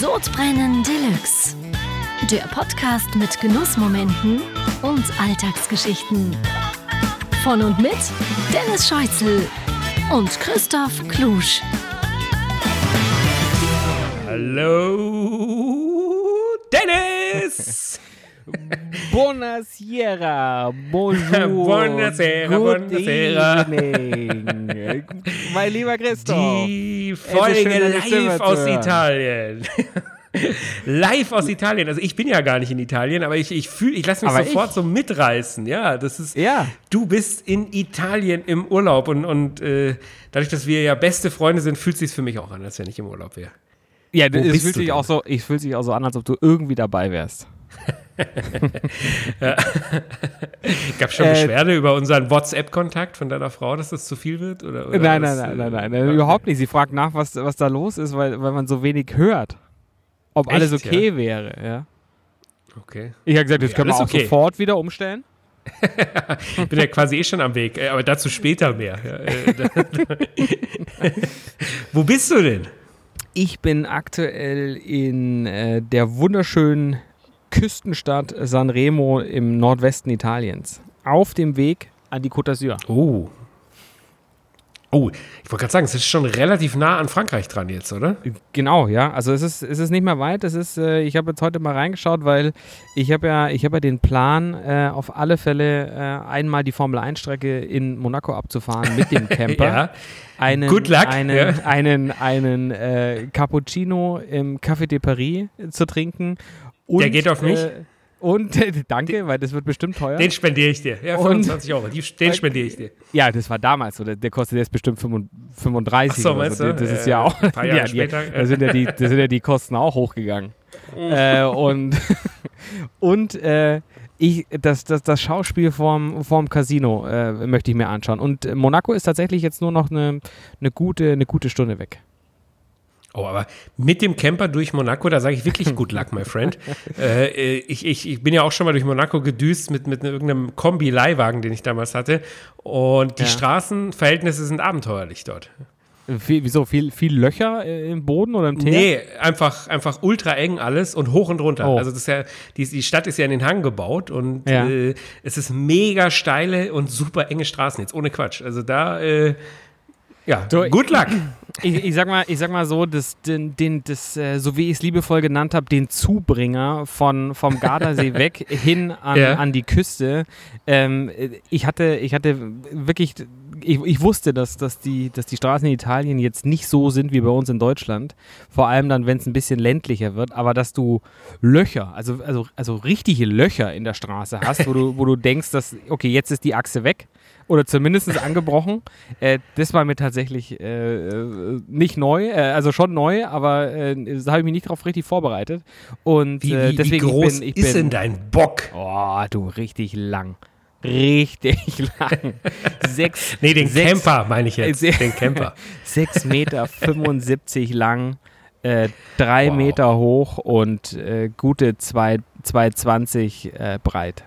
Sodbrennen Deluxe. Der Podcast mit Genussmomenten und Alltagsgeschichten. Von und mit Dennis Scheuzel und Christoph Klusch. Hallo, Dennis! Buonasera, bonjour, Buonasera, good buonasera. evening. mein lieber Christoph. Die Folge live aus. Italien. live aus Italien. Also ich bin ja gar nicht in Italien, aber ich, ich fühle, ich lasse mich Aber sofort ich- so mitreißen. Ja, das ist. Ja. Du bist in Italien im Urlaub und, und äh, dadurch, dass wir ja beste Freunde sind, fühlt sich für mich auch an, als wenn ich im Urlaub wäre. Ja, Wo es fühlt sich auch so, ich fühlt sich auch so an, als ob du irgendwie dabei wärst. Gab schon Äh, Beschwerde über unseren WhatsApp-Kontakt von deiner Frau, dass das zu viel wird? Oder, oder Nein, das, nein, nein, äh, nein, nein, nein, überhaupt nicht. Sie fragt nach, was, was da los ist, weil, weil man so wenig hört. Ob alles okay wäre, ja. Okay. Ich habe gesagt, das Ja, können wir auch okay. sofort wieder umstellen. Ich bin ja quasi eh schon am Weg, äh, aber dazu später mehr. Wo bist du denn? Ich bin aktuell in äh, der wunderschönen Küstenstadt Sanremo im Nordwesten Italiens. Auf dem Weg an die Côte d'Azur. Oh. Oh, ich wollte gerade sagen, es ist schon relativ nah an Frankreich dran jetzt, oder? Genau, ja. Also es ist, es ist nicht mehr weit. Es ist, äh, ich habe jetzt heute mal reingeschaut, weil ich habe ja, ich habe ja den Plan, äh, auf alle Fälle äh, einmal die Formel 1 Strecke in Monaco abzufahren mit dem Camper. Ja. einen, Good luck, einen, ja. einen, einen äh, Cappuccino im Café de Paris zu trinken. Und, Der geht auf mich? Äh, und danke, weil das wird bestimmt teuer. Den spendiere ich dir. Ja, Und- 25 Euro. Die, den spendiere ich dir. ja, das war damals so. Der, der kostet jetzt bestimmt 35 Ach so, meinst so. du? Das ist Äh, ja auch. ein paar Jahre ja, die, später. da, sind ja die, da sind ja die Kosten auch hochgegangen. äh, und und äh, ich, das, das, das Schauspiel vorm, vorm Casino äh, möchte ich mir anschauen. Und Monaco ist tatsächlich jetzt nur noch eine, eine, gute, eine gute Stunde weg. Oh, aber mit dem Camper durch Monaco, da sage ich wirklich good luck, my friend. äh, äh, ich, ich, ich bin ja auch schon mal durch Monaco gedüst mit, mit irgendeinem Kombi-Leihwagen, den ich damals hatte. Und die Ja. Straßenverhältnisse sind abenteuerlich dort. Viel, wieso? Viel, viel Löcher äh, im Boden oder im Teer? Nee, einfach, einfach ultra eng alles und hoch und runter. Oh. Also das ist ja, die, die Stadt ist ja in den Hang gebaut und Ja. äh, es ist mega steile und super enge Straßen jetzt, ohne Quatsch. Also da, äh, ja, Du, good luck. Ich, ich, sag mal, ich sag mal so, das, den, den, das, äh, so wie ich es liebevoll genannt habe, den Zubringer von, vom Gardasee weg hin an, Ja. an die Küste. Ähm, äh, ich, hatte, ich hatte wirklich, ich, ich wusste, dass, dass, die, dass die Straßen in Italien jetzt nicht so sind wie bei uns in Deutschland. Vor allem dann, wenn es ein bisschen ländlicher wird, aber dass du Löcher, also, also, also richtige Löcher in der Straße hast, wo du, wo du denkst, dass, okay, jetzt ist die Achse weg oder zumindest angebrochen. Äh, das war mir tatsächlich äh, äh, nicht neu, äh, also schon neu, aber äh, da habe ich mich nicht darauf richtig vorbereitet. Und Wie, äh, wie, deswegen wie groß ich bin, ich ist bin, denn dein Bock? Oh, du, richtig lang. Richtig lang. Sechs, Nee, den sechs, Camper meine ich jetzt. Den Camper. 6 Meter 75 lang, 3 Wow. Meter hoch und gute 2,20 äh, breit.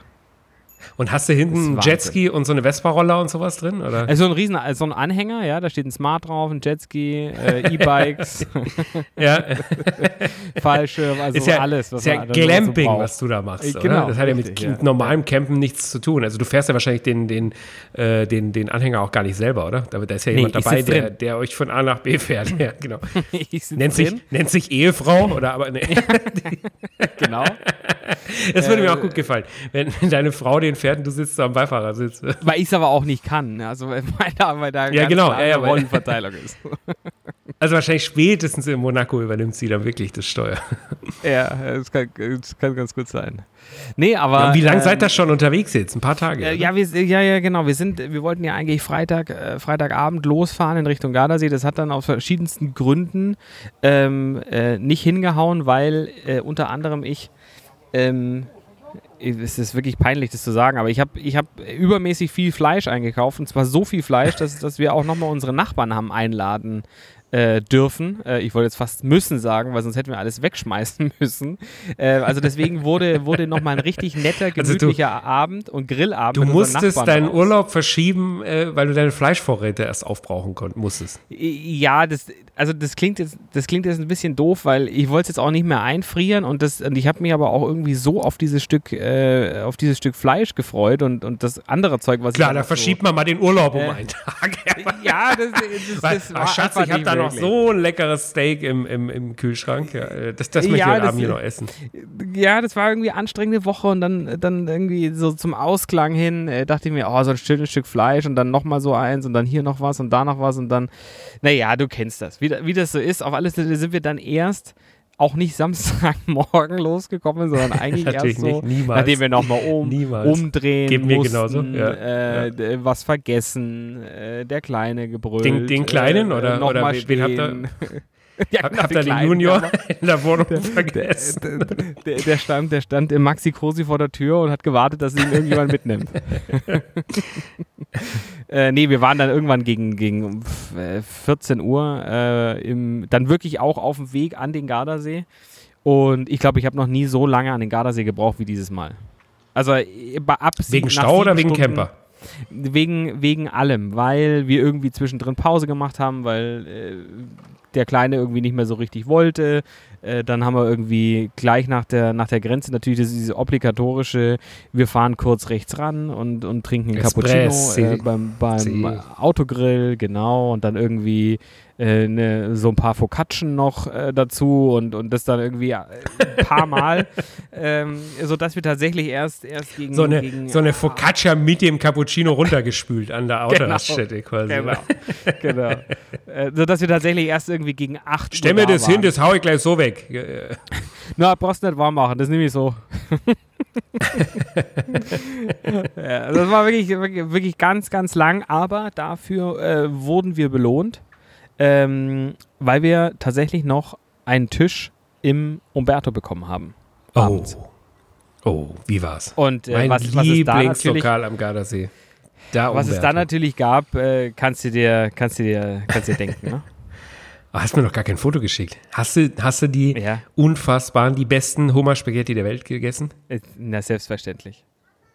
Und hast du hinten einen Wahnsinn. Jetski und so eine Vespa-Roller und sowas drin? Oder? Also ein riesen, also ein Anhänger, ja, da steht ein Smart drauf, ein Jetski, äh, E-Bikes, ja, Fallschirm, also ist ja, alles, was ist ja so Glamping, was du da machst. Äh, genau, Das hat ja mit, ja. normalem Campen nichts zu tun. Also du fährst ja wahrscheinlich den, den, äh, den, den Anhänger auch gar nicht selber, oder? Da, da ist ja Nee, jemand ich dabei, der, der euch von A nach B fährt. Ja, genau. Nennt drin, sich, nennt sich Ehefrau oder aber nee. genau. Das würde mir Äh, auch gut gefallen, wenn deine Frau den fährt und du sitzt am Beifahrersitz. Weil ich es aber auch nicht kann, ne? also weil da, weil da Ja, genau, ja, ja, Rollenverteilung ist. Also wahrscheinlich spätestens in Monaco übernimmt sie dann wirklich das Steuer. ja, das kann, das kann ganz gut sein. Nee, aber. Ja, wie lange ähm, seid ihr schon unterwegs jetzt? Ein paar Tage? Äh, ja, wir, ja, ja, genau. Wir sind, wir wollten ja eigentlich Freitag, äh, Freitagabend losfahren in Richtung Gardasee. Das hat dann aus verschiedensten Gründen ähm, äh, nicht hingehauen, weil äh, unter anderem ich, ähm, es ist wirklich peinlich, das zu sagen, aber ich habe ich hab übermäßig viel Fleisch eingekauft und zwar so viel Fleisch, dass, dass wir auch nochmal unsere Nachbarn haben einladen äh, dürfen. Äh, ich wollte jetzt fast müssen sagen, weil sonst hätten wir alles wegschmeißen müssen. Äh, also deswegen wurde, wurde nochmal ein richtig netter, gemütlicher also du, Abend und Grillabend. Du musstest deinen raus. Urlaub verschieben, äh, weil du deine Fleischvorräte erst aufbrauchen konntest, musstest. Ja, das, also das klingt jetzt, das klingt jetzt ein bisschen doof, weil ich wollte es jetzt auch nicht mehr einfrieren und das, und ich habe mich aber auch irgendwie so auf dieses Stück, äh, auf dieses Stück Fleisch gefreut und, und das andere Zeug, was Klar, da verschiebt so, man mal den Urlaub um einen Tag. ja, das, das, das war Schatz, ich habe da noch so ein leckeres Steak im, im, im Kühlschrank. Ja, äh, das, das möchte ich heute Abend hier noch essen. Ja, das war irgendwie eine anstrengende Woche und dann, dann irgendwie so zum Ausklang hin äh, dachte ich mir, oh, so ein schönes Stück Fleisch und dann nochmal so eins und dann hier noch was und da noch was und dann, naja, du kennst das. Wie, wie das so ist, auf alles sind wir dann erst auch nicht Samstagmorgen losgekommen, sondern eigentlich erst so, nicht, nachdem wir nochmal um, umdrehen mir mussten, genauso. Ja, äh, ja. was vergessen, äh, der Kleine gebrüllt. Den, den Kleinen äh, oder, oder wen habt ihr? ja, genau, habt ihr den Junior in der Wohnung der, vergessen? Der, der, der, stand, der stand im Maxi Cosi vor der Tür und hat gewartet, dass ihn irgendjemand mitnimmt. äh, nee, wir waren dann irgendwann gegen, gegen 14 Uhr äh, im, dann wirklich auch auf dem Weg an den Gardasee. Und ich glaube, ich habe noch nie so lange an den Gardasee gebraucht wie dieses Mal. Also äh, ab Wegen Stau oder wegen Stunden, Camper? Wegen, wegen allem, weil wir irgendwie zwischendrin Pause gemacht haben, weil äh, der Kleine irgendwie nicht mehr so richtig wollte. Äh, dann haben wir irgendwie gleich nach der, nach der Grenze natürlich diese obligatorische, wir fahren kurz rechts ran und, und trinken einen Cappuccino äh, beim, beim Autogrill, genau. Und dann irgendwie äh, ne, so ein paar Focacchen noch äh, dazu und, und das dann irgendwie äh, ein paar Mal, ähm, sodass wir tatsächlich erst, erst gegen so eine, gegen, so eine Focaccia mit dem Cappuccino runtergespült an der genau. Autoraststätte genau, quasi. Genau, genau. äh, sodass wir tatsächlich erst irgendwie gegen 8 Stell mir das waren. hin, das hau ich gleich so weg. Na, brauchst nicht warm machen, das nehme ich so. ja, das war wirklich, wirklich, wirklich, ganz, ganz lang, aber dafür äh, wurden wir belohnt ähm, weil wir tatsächlich noch einen Tisch im Umberto bekommen haben. Abends. Oh. oh, wie war's? Und äh, mein was, was Lieblingslokal am Gardasee. Da was es da natürlich gab, äh, kannst du dir, kannst du dir, kannst dir denken, ne? Oh, hast mir noch gar kein Foto geschickt. Hast du, hast du die ja. unfassbaren, die besten Hummer-Spaghetti der Welt gegessen? Äh, na, selbstverständlich.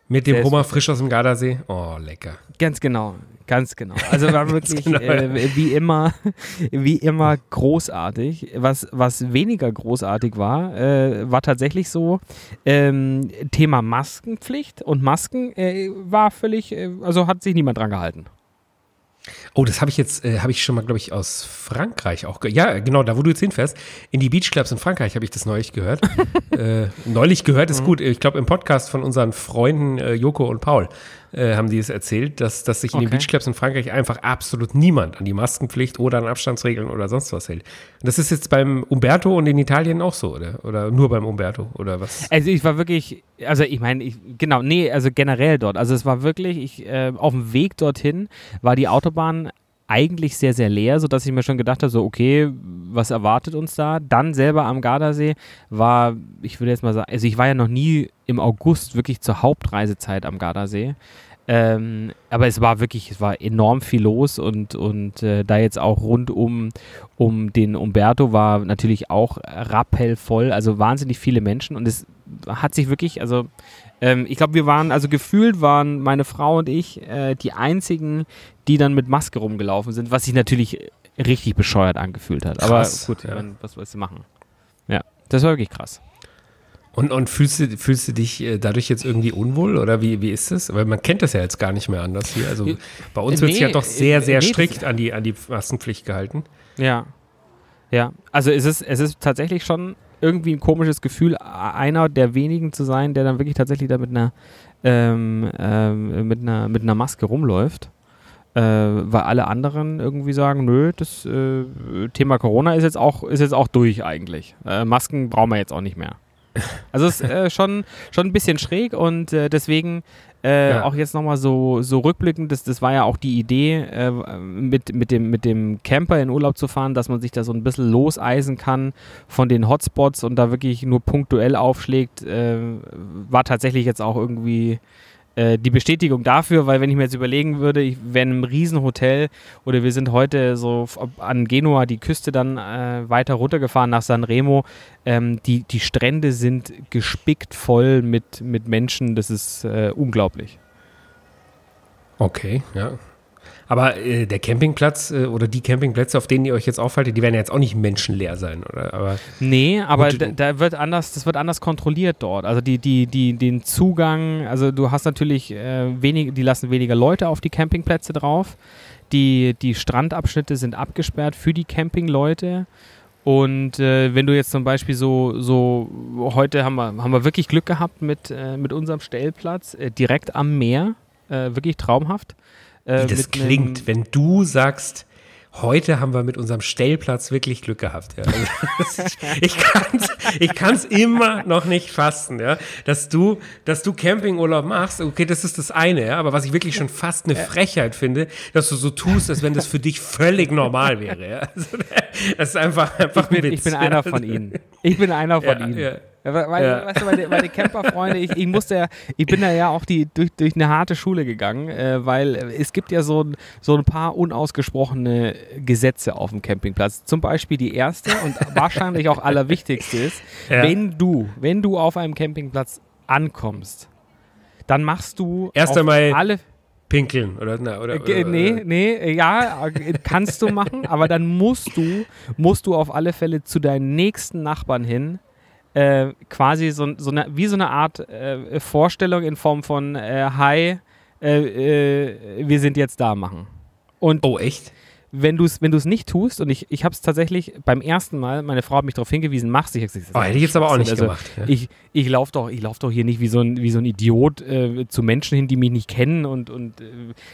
Mit dem Hummer frisch aus dem Gardasee? Oh, lecker. Ganz genau. Ganz genau. Also war wirklich genau. äh, wie immer, wie immer großartig. Was, was weniger großartig war, äh, war tatsächlich so ähm, Thema Maskenpflicht und Masken äh, war völlig, äh, also hat sich niemand dran gehalten. Oh, das habe ich jetzt, äh, habe ich schon mal, glaube ich, aus Frankreich auch. Ja, genau, da wo du jetzt hinfährst. In die Beachclubs in Frankreich habe ich das neulich gehört. äh, neulich gehört ist mhm. gut. Ich glaube, im Podcast von unseren Freunden äh, Joko und Paul äh, haben die es erzählt, dass, dass sich in den Beachclubs in Frankreich einfach absolut niemand an die Maskenpflicht oder an Abstandsregeln oder sonst was hält. Und das ist jetzt beim Umberto und in Italien auch so, oder? Oder nur beim Umberto oder was? Also ich war wirklich, also ich meine, genau, nee, also generell dort. Also es war wirklich, ich, äh, auf dem Weg dorthin war die Autobahn eigentlich sehr, sehr leer, sodass ich mir schon gedacht habe, so, okay, was erwartet uns da? Dann selber am Gardasee war, ich würde jetzt mal sagen, also ich war ja noch nie im August wirklich zur Hauptreisezeit am Gardasee. Ähm, aber es war wirklich, es war enorm viel los und, und äh, da jetzt auch rund um, um den Umberto war natürlich auch rappellvoll, also wahnsinnig viele Menschen und es hat sich wirklich, also ähm, ich glaube, wir waren, also gefühlt waren meine Frau und ich äh, die einzigen, die dann mit Maske rumgelaufen sind, was sich natürlich richtig bescheuert angefühlt hat. Krass, Aber gut, ja. meine, was willst du machen? Ja, das war wirklich krass. Und, und fühlst, du, fühlst du dich äh, dadurch jetzt irgendwie unwohl oder wie, wie ist es? Weil man kennt das ja jetzt gar nicht mehr anders hier. Also bei uns wird es nee, ja doch sehr, sehr nee, strikt an die, an die Maskenpflicht gehalten. Ja. Ja, also es ist, es ist tatsächlich schon irgendwie ein komisches Gefühl, einer der wenigen zu sein, der dann wirklich tatsächlich da mit einer, ähm, ähm, mit einer, mit einer Maske rumläuft. Äh, weil alle anderen irgendwie sagen, nö, das äh, Thema Corona ist jetzt auch, ist jetzt auch durch eigentlich. Äh, Masken brauchen wir jetzt auch nicht mehr. Also es ist äh, schon, schon ein bisschen schräg und äh, deswegen äh, ja. auch jetzt nochmal so, so rückblickend, das, das war ja auch die Idee, äh, mit, mit, dem, mit dem Camper in Urlaub zu fahren, dass man sich da so ein bisschen loseisen kann von den Hotspots und da wirklich nur punktuell aufschlägt, äh, war tatsächlich jetzt auch irgendwie äh, die Bestätigung dafür, weil wenn ich mir jetzt überlegen würde, ich wäre in einem Riesenhotel oder wir sind heute so an Genua die Küste dann äh, weiter runtergefahren nach San Remo, ähm, die, die Strände sind gespickt voll mit, mit Menschen, das ist äh, unglaublich. Okay, ja. Aber äh, der Campingplatz äh, oder die Campingplätze, auf denen ihr euch jetzt aufhaltet, die werden ja jetzt auch nicht menschenleer sein, oder? Aber nee, aber da, da, wird anders, das wird anders kontrolliert dort. Also die, die, die, den Zugang, also du hast natürlich äh, wenig, die lassen weniger Leute auf die Campingplätze drauf. Die, die Strandabschnitte sind abgesperrt für die Campingleute. Und äh, wenn du jetzt zum Beispiel so, so heute haben wir, haben wir wirklich Glück gehabt mit, äh, mit unserem Stellplatz, äh, direkt am Meer, äh, wirklich traumhaft. Äh, Wie das klingt, wenn du sagst, heute haben wir mit unserem Stellplatz wirklich Glück gehabt. Ja. Also, ich kann es ich kann's immer noch nicht fassen, ja. Dass du, dass du Campingurlaub machst, okay, das ist das eine, ja. Aber was ich wirklich schon fast eine Frechheit finde, dass du so tust, als wenn das für dich völlig normal wäre. Ja. Also, das ist einfach, einfach ich bin, Witz. Ich bin einer von ihnen. Ich bin einer von ja, ihnen. Ja. Weil, ja. weißt du, meine, meine Camperfreunde, ich, ich musste ja, ich bin da ja auch die, durch, durch eine harte Schule gegangen, äh, weil es gibt ja so, so ein paar unausgesprochene Gesetze auf dem Campingplatz. Zum Beispiel die erste und wahrscheinlich auch allerwichtigste ist, ja. wenn du, wenn du auf einem Campingplatz ankommst, dann machst du erst einmal alle pinkeln oder, na, oder, oder, nee nee ja kannst du machen aber dann musst du musst du auf alle Fälle zu deinen nächsten Nachbarn hin äh, quasi so, so eine, wie so eine Art äh, Vorstellung in Form von äh, Hi, äh, äh, wir sind jetzt da machen. Und oh, echt? Wenn du es wenn nicht tust, und ich, ich habe es tatsächlich beim ersten Mal, meine Frau hat mich darauf hingewiesen, machst du. Ich gesagt, oh, hätte ich jetzt aber auch nicht also, gemacht. Ja. Ich, ich laufe doch, lauf doch hier nicht wie so ein, wie so ein Idiot äh, zu Menschen hin, die mich nicht kennen und, und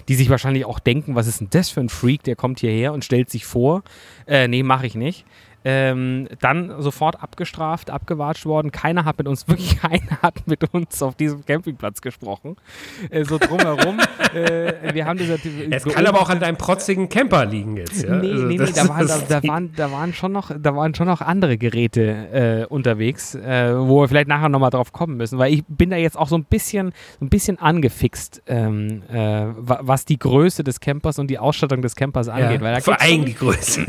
die sich wahrscheinlich auch denken, was ist denn das für ein Freak, der kommt hierher und stellt sich vor. Nee, mache ich nicht. Ähm, dann sofort abgestraft, abgewatscht worden. Keiner hat mit uns, wirklich keiner hat mit uns auf diesem Campingplatz gesprochen. Äh, so drumherum. äh, wir haben dieser, es kann aber auch an deinem protzigen Camper liegen jetzt. Ja? Nee, also nee, nee, da waren, da, da, waren, da, waren schon noch, da waren schon noch andere Geräte äh, unterwegs, äh, wo wir vielleicht nachher nochmal drauf kommen müssen, weil ich bin da jetzt auch so ein bisschen, so ein bisschen angefixt, ähm, äh, was die Größe des Campers und die Ausstattung des Campers angeht. Ja, weil da vor allem die Größe.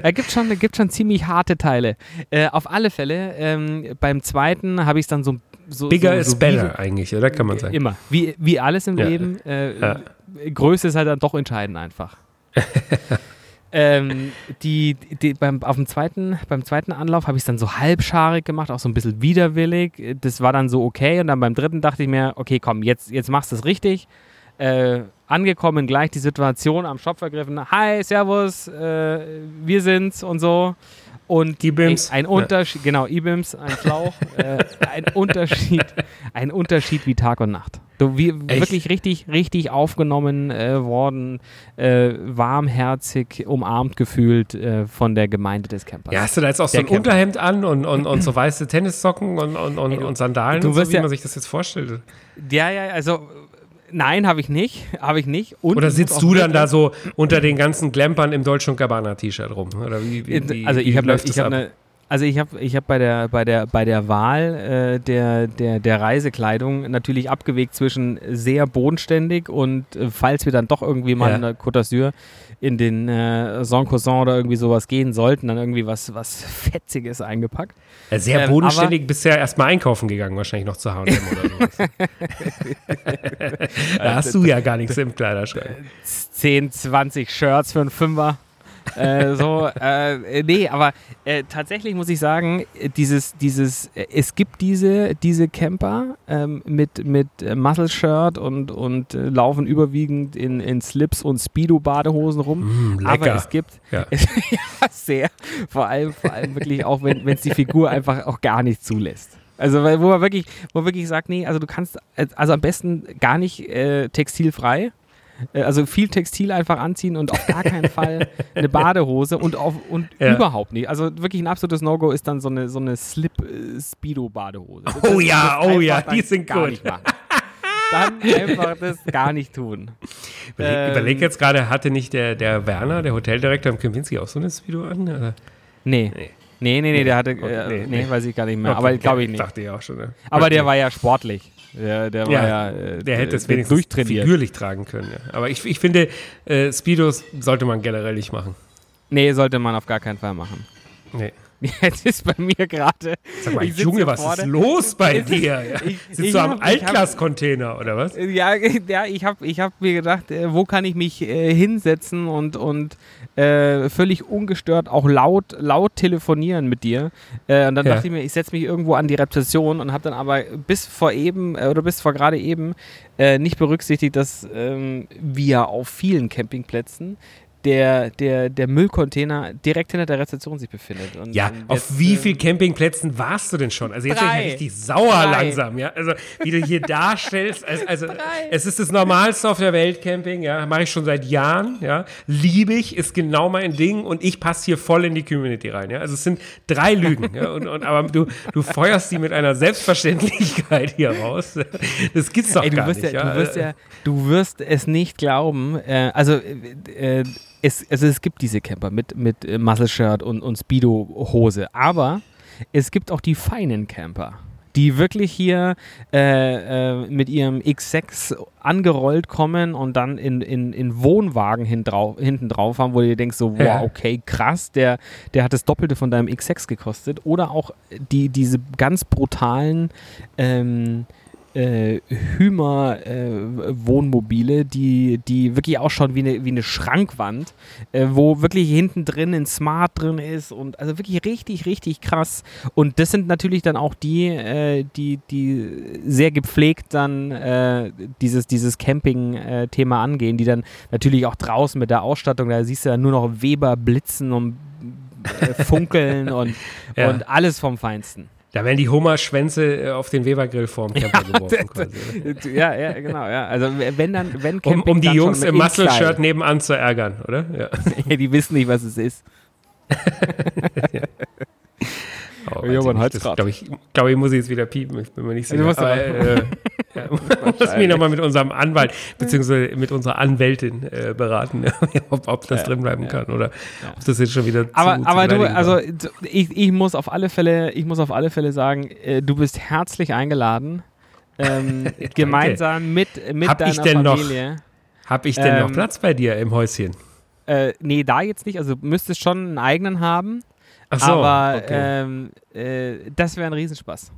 da gibt es schon, gibt schon ziemlich harte Teile. Äh, auf alle Fälle, ähm, beim zweiten habe ich es dann so so, Bigger so, is better eigentlich, oder kann man sagen? Immer. Wie, wie alles im ja. Leben. Äh, ja. Größe ist halt dann doch entscheidend einfach. ähm, die, die, beim, auf dem zweiten, beim zweiten Anlauf habe ich es dann so halbscharig gemacht, auch so ein bisschen widerwillig. Das war dann so okay. Und dann beim dritten dachte ich mir, okay, komm, jetzt, jetzt machst du es richtig. Äh, angekommen, gleich die Situation am Shop vergriffen. Hi, Servus, äh, wir sind's und so. Und E-Bims. Ein Unterschied, ja. genau, E-Bims, ein Schlauch, äh, ein Unterschied, ein Unterschied wie Tag und Nacht. Du, wie, wirklich richtig, richtig aufgenommen äh, worden, äh, warmherzig umarmt gefühlt äh, von der Gemeinde des Campers. Ja, hast du da jetzt auch der so ein Camper. Unterhemd an und, und, und so weiße Tennissocken und, und, und, und Sandalen, du und so, wie ja, man sich das jetzt vorstellt? Ja, ja, also Nein, habe ich nicht. Habe ich nicht. Und Oder sitzt du dann da so unter den ganzen Glempern im Deutsch und Gabbana T-Shirt rum? Wie, wie, wie also ich habe hab eine also ich habe ich hab bei, der, bei, der, bei der Wahl äh, der, der, der Reisekleidung natürlich abgewegt zwischen sehr bodenständig und äh, falls wir dann doch irgendwie mal ja. in der Côte d'Azur in den äh, Sancosan oder irgendwie sowas gehen sollten, dann irgendwie was, was Fetziges eingepackt. Ja, sehr ähm, bodenständig, bisher erstmal einkaufen gegangen, wahrscheinlich noch zu H&M oder sowas. da hast du ja gar nichts im Kleiderschrank. 10, 20 Shirts für einen Fünfer äh, so, äh, nee, aber äh, tatsächlich muss ich sagen, dieses, dieses, äh, es gibt diese, diese Camper ähm, mit, mit Muscle Shirt und, und äh, laufen überwiegend in, in Slips und Speedo-Badehosen rum. Mm, aber es gibt ja. ja. sehr, vor allem, vor allem wirklich auch, wenn es die Figur einfach auch gar nicht zulässt. Also wo man wirklich, wo man wirklich sagt, nee, also du kannst, also am besten gar nicht äh, textilfrei, äh, also viel Textil einfach anziehen und auf gar keinen Fall eine Badehose und, auf, und ja. überhaupt nicht. Also wirklich ein absolutes No-Go ist dann so eine, so eine Slip-Speedo-Badehose. Äh, oh ja, oh ja, die sind gar gut. Nicht machen. Dann einfach das gar nicht tun. Überleg, ähm, überleg jetzt gerade, hatte nicht der, der Werner, der Hoteldirektor am Kempinski, auch so eine Speedo an? Oder? Nee. nee. Nee, nee, nee, der hatte, okay, äh, nee, nee, weiß ich gar nicht mehr, okay, aber glaube ich nicht. Dachte ich auch schon. Ne? Aber okay. der war ja sportlich. Der, der war Ja, ja, äh, Der hätte es wenigstens durchtrainiert. figürlich tragen können. Ja. Aber ich, ich finde, äh, Speedos sollte man generell nicht machen. Nee, sollte man auf gar keinen Fall machen. Nee. Jetzt ist bei mir gerade. Sag mal, Junge, was vorne- ist los bei dir? Ich- Sitzt ich du am Altglas-Container oder was? Ja, ja ich habe ich hab mir gedacht, äh, wo kann ich mich äh, hinsetzen und, und äh, völlig ungestört auch laut, laut telefonieren mit dir. Äh, und dann Ja. dachte ich mir, ich setze mich irgendwo an die Rezeption und habe dann aber bis vor eben äh, oder bis vor gerade eben äh, nicht berücksichtigt, dass ähm, wir auf vielen Campingplätzen der, der, der Müllcontainer direkt hinter der Rezeption sich befindet. Und, Ja, und auf wie äh, vielen Campingplätzen warst du denn schon? Also jetzt bin ich richtig sauer Drei. langsam, ja. Also wie du hier darstellst, also, also es ist das Normalste auf der Welt, Camping, ja. Mache ich schon seit Jahren, ja. Liebe ich, ist genau mein Ding und ich passe hier voll in die Community rein, ja. Also es sind drei Lügen, ja. Und, und, aber du, du feuerst die mit einer Selbstverständlichkeit hier raus. Das gibt's doch Ey, du gar wirst nicht, ja, ja. Du wirst ja, du wirst es nicht glauben. Äh, also, äh, äh, es, also es gibt diese Camper mit, mit äh, Muscle-Shirt und, und Speedo-Hose, aber es gibt auch die feinen Camper, die wirklich hier äh, äh, mit ihrem X6 angerollt kommen und dann in, in, in Wohnwagen hinten drauf haben, wo du dir denkst, so, wow, okay, krass, der, der hat das Doppelte von deinem X6 gekostet. Oder auch die, diese ganz brutalen ähm, äh, Hümer-Wohnmobile, die, die wirklich ausschauen wie eine, wie eine Schrankwand, äh, wo wirklich hinten drin ein Smart drin ist und also wirklich richtig, richtig krass. Und das sind natürlich dann auch die, äh, die, die sehr gepflegt dann äh, dieses, dieses Camping-Thema angehen, die dann natürlich auch draußen mit der Ausstattung, da siehst du dann nur noch Weber blitzen und äh, funkeln und, Ja. und alles vom Feinsten. Da werden die Hummerschwänze äh, auf den Webergrill vorm Camper geworfen quasi. ja, ja, genau, ja. Also wenn dann, wenn Um, Camping, um die dann schon Jungs im Muscle-Shirt nebenan zu ärgern, oder? Ja. Ja, die wissen nicht, was es ist. Ja, man ich hat's nicht. Das, grad. glaube ich, glaub ich, muss ich jetzt wieder piepen. Ich bin mir nicht sicher. musst du Aber, äh, ja, muss mich nochmal mit unserem Anwalt beziehungsweise mit unserer Anwältin äh, beraten, ob, ob das Ja, drin bleiben ja. kann oder ob das jetzt schon wieder zu, Aber, zu aber du, beleidigend also ich, ich muss auf alle Fälle, ich muss auf alle Fälle sagen, äh, du bist herzlich eingeladen. Ähm, gemeinsam mit, mit Hab deiner ich denn noch- Familie. Habe ich denn noch ähm, Platz bei dir im Häuschen? Äh, nee, da jetzt nicht. Also du müsstest schon einen eigenen haben. Ach so, aber okay. ähm, äh, das wäre ein Riesenspaß.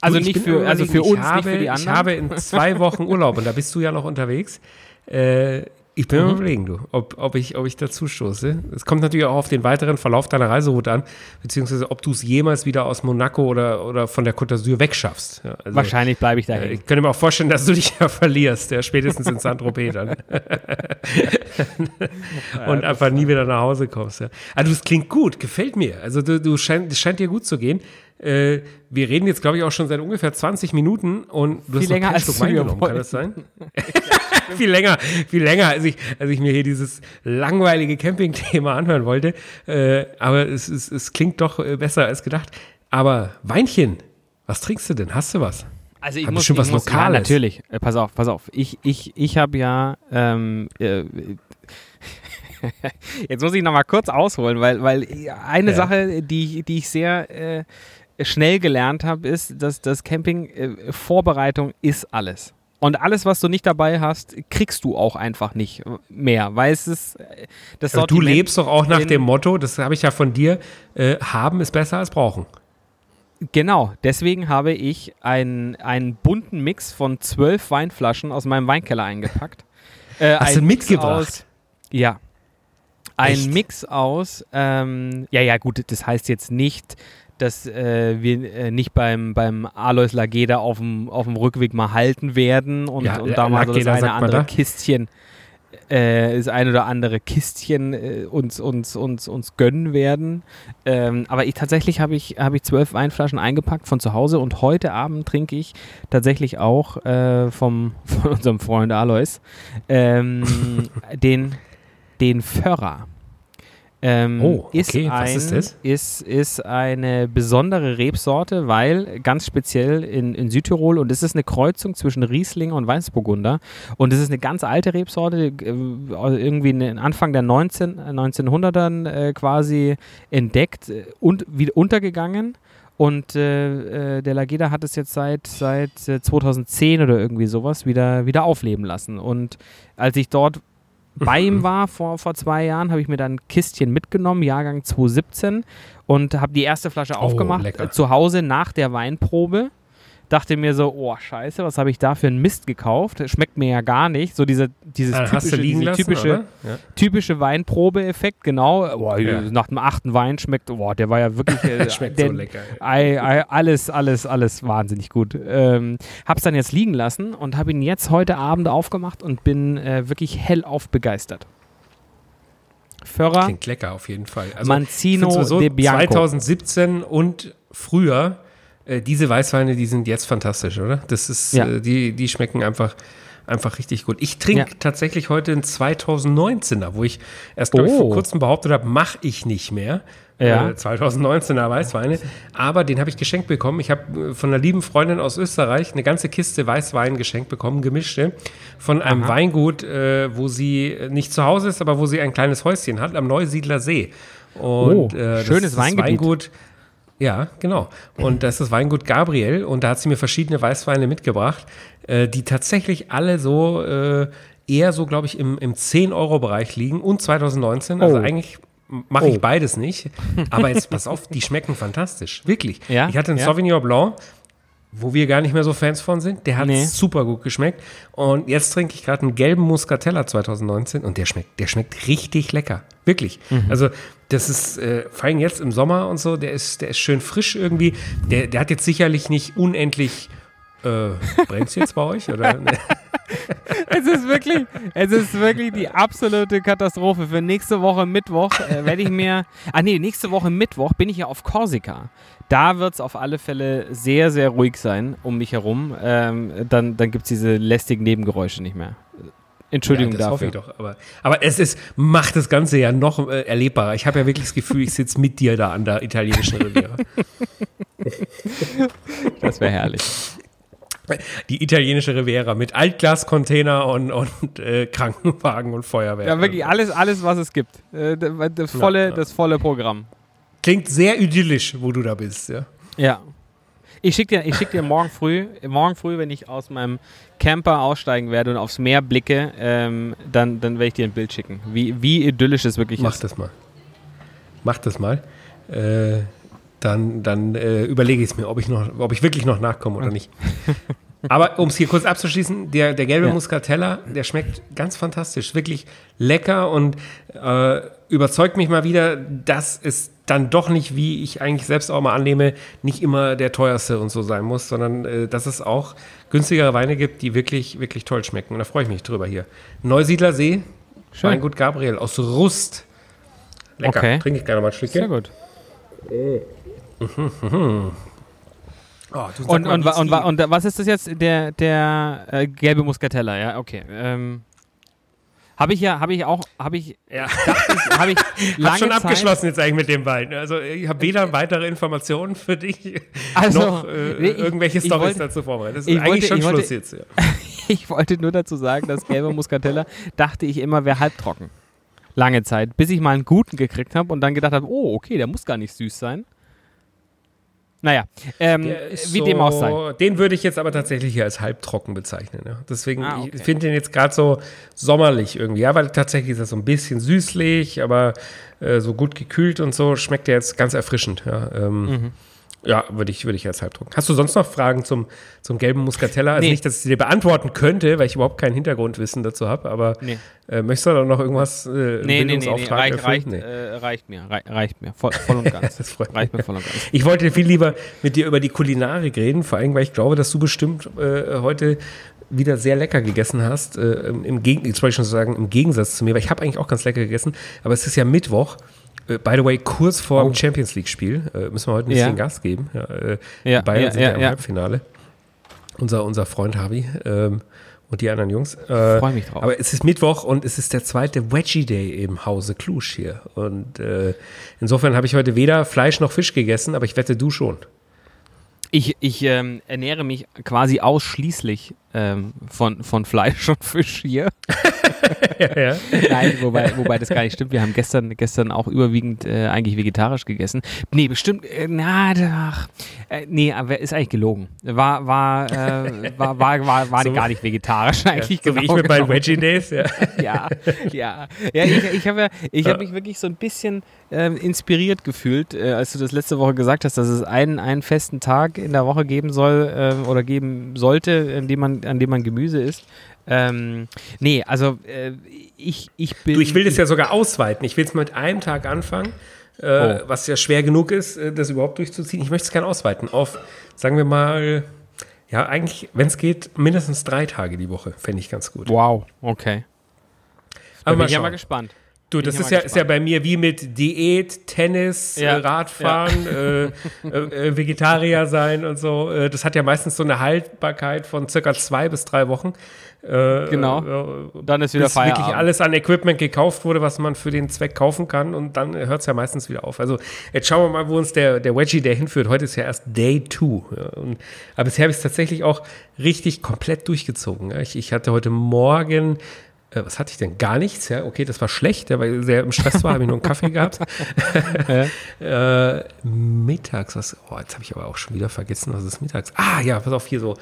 Also Du, ich nicht für, also für uns, ich habe, nicht für die anderen. Ich habe in zwei Wochen Urlaub und da bist du ja noch unterwegs. Äh, ich bin Mhm. mir überlegen, du, ob, ob, ich, ob ich dazu stoße. Es kommt natürlich auch auf den weiteren Verlauf deiner Reiseroute an, beziehungsweise ob du es jemals wieder aus Monaco oder, oder von der Côte d'Azur wegschaffst. Ja, also, Wahrscheinlich bleibe ich da äh. Ich könnte mir auch vorstellen, dass du dich ja verlierst, ja, spätestens in Saint-Tropez dann. und einfach nie wieder nach Hause kommst. Ja. Also es klingt gut, gefällt mir. Also du, du scheint, es scheint dir gut zu gehen. Äh, wir reden jetzt, glaube ich, auch schon seit ungefähr 20 Minuten und du Viel hast noch länger, keinen als Schluck Wein genommen, kann das sein? viel länger, viel länger, als ich, als ich mir hier dieses langweilige Camping-Thema anhören wollte. Äh, aber es, es, es klingt doch äh, besser als gedacht. Aber Weinchen, was trinkst du denn? Hast du was? Also ich Hat muss, bestimmt ich was muss, Ja, Lokales. natürlich. Äh, pass auf, pass auf. Ich, ich, ich habe ja ähm, äh, Jetzt muss ich noch mal kurz ausholen, weil, weil eine Ja. Sache, die, ich- die ich sehr äh, schnell gelernt habe, ist, dass das Camping äh, Vorbereitung ist alles. Und alles, was du nicht dabei hast, kriegst du auch einfach nicht mehr, weil es ist äh, das du Sortiment lebst doch auch nach dem Motto, das habe ich ja von dir, äh, haben ist besser als brauchen. Genau, deswegen habe ich einen, einen bunten Mix von zwölf Weinflaschen aus meinem Weinkeller eingepackt. Äh, Hast du mitgebracht? Aus, ja. Ein Echt? Mix aus, ähm, ja, ja, gut, das heißt jetzt nicht, dass äh, wir äh, nicht beim, beim Alois Lageda auf dem, auf dem Rückweg mal halten werden und, Ja, und da mal so das eine andere da? Kistchen, äh, das ein oder andere Kistchen äh, uns, uns, uns, uns gönnen werden. Ähm, aber ich tatsächlich habe ich, habe ich zwölf Weinflaschen eingepackt von zu Hause und heute Abend trinke ich tatsächlich auch äh, vom, von unserem Freund Alois ähm, den, den Förrer. Ähm, Oh, okay. ist ein, Was ist das? Ist, ist eine besondere Rebsorte, weil ganz speziell in, in Südtirol und es ist eine Kreuzung zwischen Riesling und Weißburgunder und es ist eine ganz alte Rebsorte, äh, irgendwie Anfang der 19, 1900ern äh, quasi entdeckt äh, und wieder untergegangen Und äh, äh, der Lageda hat es jetzt seit, seit 2010 oder irgendwie sowas wieder, wieder aufleben lassen. Und als ich dort bei ihm war vor, vor zwei Jahren, habe ich mir dann ein Kistchen mitgenommen, Jahrgang 2017, und habe die erste Flasche Oh, aufgemacht lecker. äh, zu Hause nach der Weinprobe. Dachte mir so, oh scheiße, was habe ich da für einen Mist gekauft? Schmeckt mir ja gar nicht. So diese, dieses du typische, diese lassen, typische? Ja. typische Weinprobe-Effekt, genau. Boah, Ja. Nach dem achten Wein schmeckt, boah, der war ja wirklich äh, Schmeckt der, so lecker. Ei, ei, alles, alles, alles wahnsinnig gut. Ähm, hab's dann jetzt liegen lassen und habe ihn jetzt heute Abend aufgemacht und bin äh, wirklich hellauf begeistert. Förrer Klingt lecker auf jeden Fall. Also, Manzino sowieso de Bianco. 2017 und früher, äh, diese Weißweine, die sind jetzt fantastisch, oder? Das ist, Ja. äh, die, die schmecken einfach, einfach richtig gut. Ich trinke Ja. tatsächlich heute einen 2019er, wo ich erst, glaube ich, Oh. vor kurzem behauptet habe, mache ich nicht mehr. Ja. Äh, 2019er Weißweine. Aber den habe ich geschenkt bekommen. Ich habe äh, von einer lieben Freundin aus Österreich eine ganze Kiste Weißwein geschenkt bekommen, gemischte, von einem Aha. Weingut, äh, wo sie äh, nicht zu Hause ist, aber wo sie ein kleines Häuschen hat, am Neusiedler See. Und, Oh, äh, schönes Weingebiet. Weingut. Ja, genau. Und das ist das Weingut Gabriel und da hat sie mir verschiedene Weißweine mitgebracht, äh, die tatsächlich alle so äh, eher so, glaube ich, im, im 10-Euro-Bereich liegen und 2019. Also Oh. eigentlich mache ich Oh. beides nicht. Aber jetzt pass auf, die schmecken fantastisch. Wirklich. Ja? Ich hatte einen Ja? Sauvignon Blanc, wo wir gar nicht mehr so Fans von sind. Der hat Nee. super gut geschmeckt. Und jetzt trinke ich gerade einen gelben Muscatella 2019 und der schmeckt, der schmeckt richtig lecker. Wirklich. Mhm. Also, das ist, äh, vor allem jetzt im Sommer und so, der ist, der ist schön frisch irgendwie. Der, der hat jetzt sicherlich nicht unendlich. Äh, brennt's jetzt bei euch? Oder? Es ist wirklich, es ist wirklich die absolute Katastrophe. Für nächste Woche Mittwoch äh, werde ich mir. Ah nee, nächste Woche Mittwoch bin ich ja auf Korsika. Da wird es auf alle Fälle sehr, sehr ruhig sein um mich herum. Ähm, dann dann gibt es diese lästigen Nebengeräusche nicht mehr. Entschuldigung ja, das hoffe dafür. ich doch. Aber, aber es ist, macht das Ganze ja noch äh, erlebbarer. Ich habe ja wirklich das Gefühl, ich sitze mit dir da an der italienischen Riviera. Das wäre herrlich. Die italienische Riviera mit Altglascontainer und, und äh, Krankenwagen und Feuerwehr. Ja, wirklich alles, alles was es gibt. Äh, das, das, volle, Ja, ja. das volle Programm. Klingt sehr idyllisch, wo du da bist. Ja. Ja. Ich schicke dir, ich schick dir morgen früh, morgen früh, wenn ich aus meinem Camper aussteigen werde und aufs Meer blicke, ähm, dann, dann werde ich dir ein Bild schicken, wie, wie idyllisch es wirklich Mach ist. das mal. Mach das mal. Äh, dann dann äh, überlege ich es mir, ob ich, noch, ob ich wirklich noch nachkomme oder nicht. Aber um es hier kurz abzuschließen, der, der gelbe Ja. Muscatella, der schmeckt ganz fantastisch. Wirklich lecker und äh, überzeugt mich mal wieder, dass es dann doch nicht, wie ich eigentlich selbst auch mal annehme, nicht immer der teuerste und so sein muss, sondern äh, dass es auch günstigere Weine gibt, die wirklich, wirklich toll schmecken. Und da freue ich mich drüber hier. Neusiedler See, Schön. Weingut Gabriel aus Rust. Lecker. Okay. Trinke ich gerne mal ein Sehr Stückchen. gut. Oh, du sag Und, und, und, und was ist das jetzt? Der, der äh, gelbe Muscatella, ja, okay. Ähm, habe ich ja, habe ich auch, habe ich, ja. habe ich lange Hab schon Zeit, abgeschlossen jetzt eigentlich mit dem Wein. Also ich habe weder weitere Informationen für dich Also, noch äh, nee, ich- irgendwelche wollte- dazu vorbereitet. Das ist ich eigentlich wollte- schon ich wollte- Schluss jetzt. Ja. Ich wollte nur dazu sagen, dass gelber Muscatella dachte ich immer wäre halbtrocken. Lange Zeit, bis ich mal einen guten gekriegt habe und dann gedacht habe, oh, okay, der muss gar nicht süß sein. Naja, ähm, wie so, dem auch sei. Den würde ich jetzt aber tatsächlich hier als halbtrocken bezeichnen. Ja. Deswegen, Ah, okay. ich finde den jetzt gerade so sommerlich irgendwie. Ja, weil tatsächlich ist er so ein bisschen süßlich, aber äh, so gut gekühlt und so schmeckt der jetzt ganz erfrischend. Ja, ähm, Mhm. Ja würde ich, würde ich als halbtrocken. Hast du sonst noch Fragen zum, zum gelben Muscatella? Also Nee. nicht, dass ich sie dir beantworten könnte, weil ich überhaupt kein Hintergrundwissen dazu habe, aber Nee. äh, möchtest du da noch irgendwas, äh, Nee, nee, nee, nee, Bildungsauftrag reicht, reicht, Nee. äh, reicht mir, rei reicht mir, voll, voll und ganz. Das freut mich. reicht mir voll und ganz. Ich wollte viel lieber mit dir über die Kulinarik reden, vor allem, weil ich glaube, dass du bestimmt äh, heute wieder sehr lecker gegessen hast. Äh, im Gegen jetzt wollte ich schon sagen, im Gegensatz zu mir, weil ich habe eigentlich auch ganz lecker gegessen, aber es ist ja Mittwoch. Äh, by the way, kurz vor dem Oh. Champions League-Spiel. Äh, müssen wir heute ein Ja. bisschen Gas geben. Ja, äh, Ja, Bayern ja, sind ja, ja, im ja. Halbfinale. Unser, unser Freund Harvey ähm, und die anderen Jungs. Äh, Freu mich drauf. Aber es ist Mittwoch und es ist der zweite Veggie Day im Hause Klusch hier. Und äh, insofern habe ich heute weder Fleisch noch Fisch gegessen, aber ich wette, du schon. Ich, ich ähm, ernähre mich quasi ausschließlich ähm, von, von Fleisch und Fisch hier. ja, ja. Nein, wobei, wobei das gar nicht stimmt. Wir haben gestern, gestern auch überwiegend äh, eigentlich vegetarisch gegessen. Nee, bestimmt, äh, na, ach, äh, nee, aber ist eigentlich gelogen. War, war, äh, war, war, war, war So- gar nicht vegetarisch eigentlich. So wie genau ich mit meinen genommen. Veggie Days, ja. ja, ja. Ja, ich, ich habe ja, ich Ja. hab mich wirklich so ein bisschen ähm, inspiriert gefühlt, äh, als du das letzte Woche gesagt hast, dass es einen, einen festen Tag in der Woche geben soll ähm, oder geben sollte, an dem man, an dem man Gemüse isst. Ähm, nee, also äh, ich, ich bin. Du, ich will das ja sogar ausweiten. Ich will es mit einem Tag anfangen, äh, Oh. was ja schwer genug ist, äh, das überhaupt durchzuziehen. Ich möchte es gerne ausweiten auf, sagen wir mal, ja, eigentlich, wenn es geht, mindestens drei Tage die Woche. Fände ich ganz gut. Wow, okay. Aber bin mal ich ja mal gespannt. Du, das ist ja ja, ist ja bei mir wie mit Diät, Tennis, Ja. äh, Radfahren, äh, äh, äh, Vegetarier sein und so. Äh, das hat ja meistens so eine Haltbarkeit von circa zwei bis drei Wochen. Genau. Dann ist wieder bis wirklich Feierabend. alles an Equipment gekauft wurde, was man für den Zweck kaufen kann und dann hört es ja meistens wieder auf. Also jetzt schauen wir mal, wo uns der, der Wedgie Day hinführt. Heute ist ja erst Day 2. Ja, und, aber bisher habe ich es tatsächlich auch richtig komplett durchgezogen. Ja. Ich, ich hatte heute Morgen, äh, was hatte ich denn? Gar nichts. Ja, okay, das war schlecht, ja, weil ich sehr im Stress war, habe ich nur einen Kaffee gehabt. äh, mittags, was, oh, jetzt habe ich aber auch schon wieder vergessen, was ist mittags? Ah ja, pass auf, hier so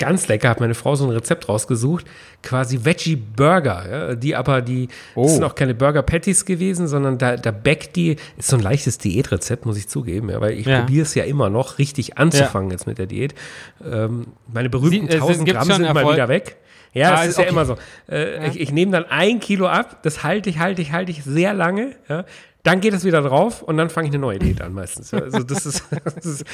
ganz lecker, hat meine Frau so ein Rezept rausgesucht, quasi Veggie Burger, ja, die aber die, Oh. sind auch keine Burger Patties gewesen, sondern da, da backt die, ist so ein leichtes Diätrezept, muss ich zugeben, ja, weil ich Ja. probiere es ja immer noch, richtig anzufangen jetzt mit der Diät. Ähm, meine berühmten Sie- es 1000 gibt Gramm sind mal wieder weg. Ja, Ah, das ist ist ja okay. immer so. Äh, Ich, ich nehme dann ein Kilo ab, das halte ich, halte ich, halte ich sehr lange. Ja. Dann geht es wieder drauf und dann fange ich eine neue Diät an meistens. Ja. Also das ist, das ist,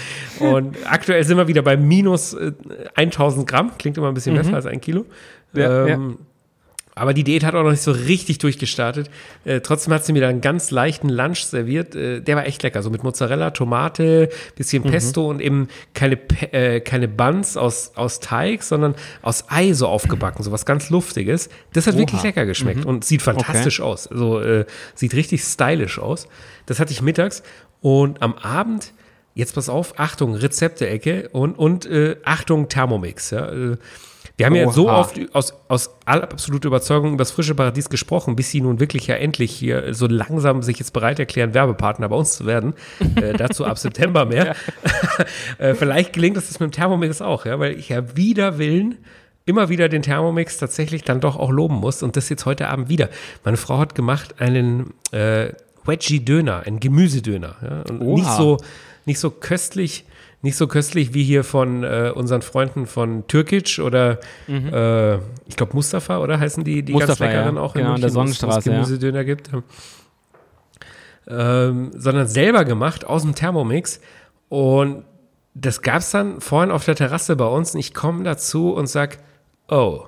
und aktuell sind wir wieder bei minus äh, 1000 Gramm. Klingt immer ein bisschen besser als ein Kilo. Mhm. Ja, ähm, Aber die Diät hat auch noch nicht so richtig durchgestartet. Äh, trotzdem hat sie mir da einen ganz leichten Lunch serviert. Äh, der war echt lecker. So mit Mozzarella, Tomate, bisschen Mhm. Pesto und eben keine, äh, keine Buns aus, aus Teig, sondern aus Ei so aufgebacken. So was ganz Luftiges. Das hat wirklich lecker geschmeckt und sieht fantastisch aus. Also äh, sieht richtig stylisch aus. Das hatte ich mittags. Und am Abend, jetzt pass auf, Achtung, Rezepte-Ecke und, und äh, Achtung, Thermomix. Ja. Wir haben ja so Oha. oft aus, aus absoluter Überzeugung über das frische Paradies gesprochen, bis sie nun wirklich ja endlich hier so langsam sich jetzt bereit erklären, Werbepartner bei uns zu werden. äh, dazu ab September mehr. äh, vielleicht gelingt es das mit dem Thermomix auch, ja, weil ich ja wider Willen immer wieder den Thermomix tatsächlich dann doch auch loben muss und das jetzt heute Abend wieder. Meine Frau hat gemacht einen äh, Veggie-Döner, einen Gemüsedöner. Ja, und Oha. nicht so, nicht so köstlich, nicht so köstlich wie hier von äh, unseren Freunden von Türkic oder äh, ich glaube Mustafa, oder heißen die, die ganz Mustafa, leckeren ja. auch Genau, in der München, wo es- wo es Sonnenstraße, ja. Gemüsedöner gibt. Ähm, sondern selber gemacht aus dem Thermomix und das gab es dann vorhin auf der Terrasse bei uns und ich komme dazu und sag, oh.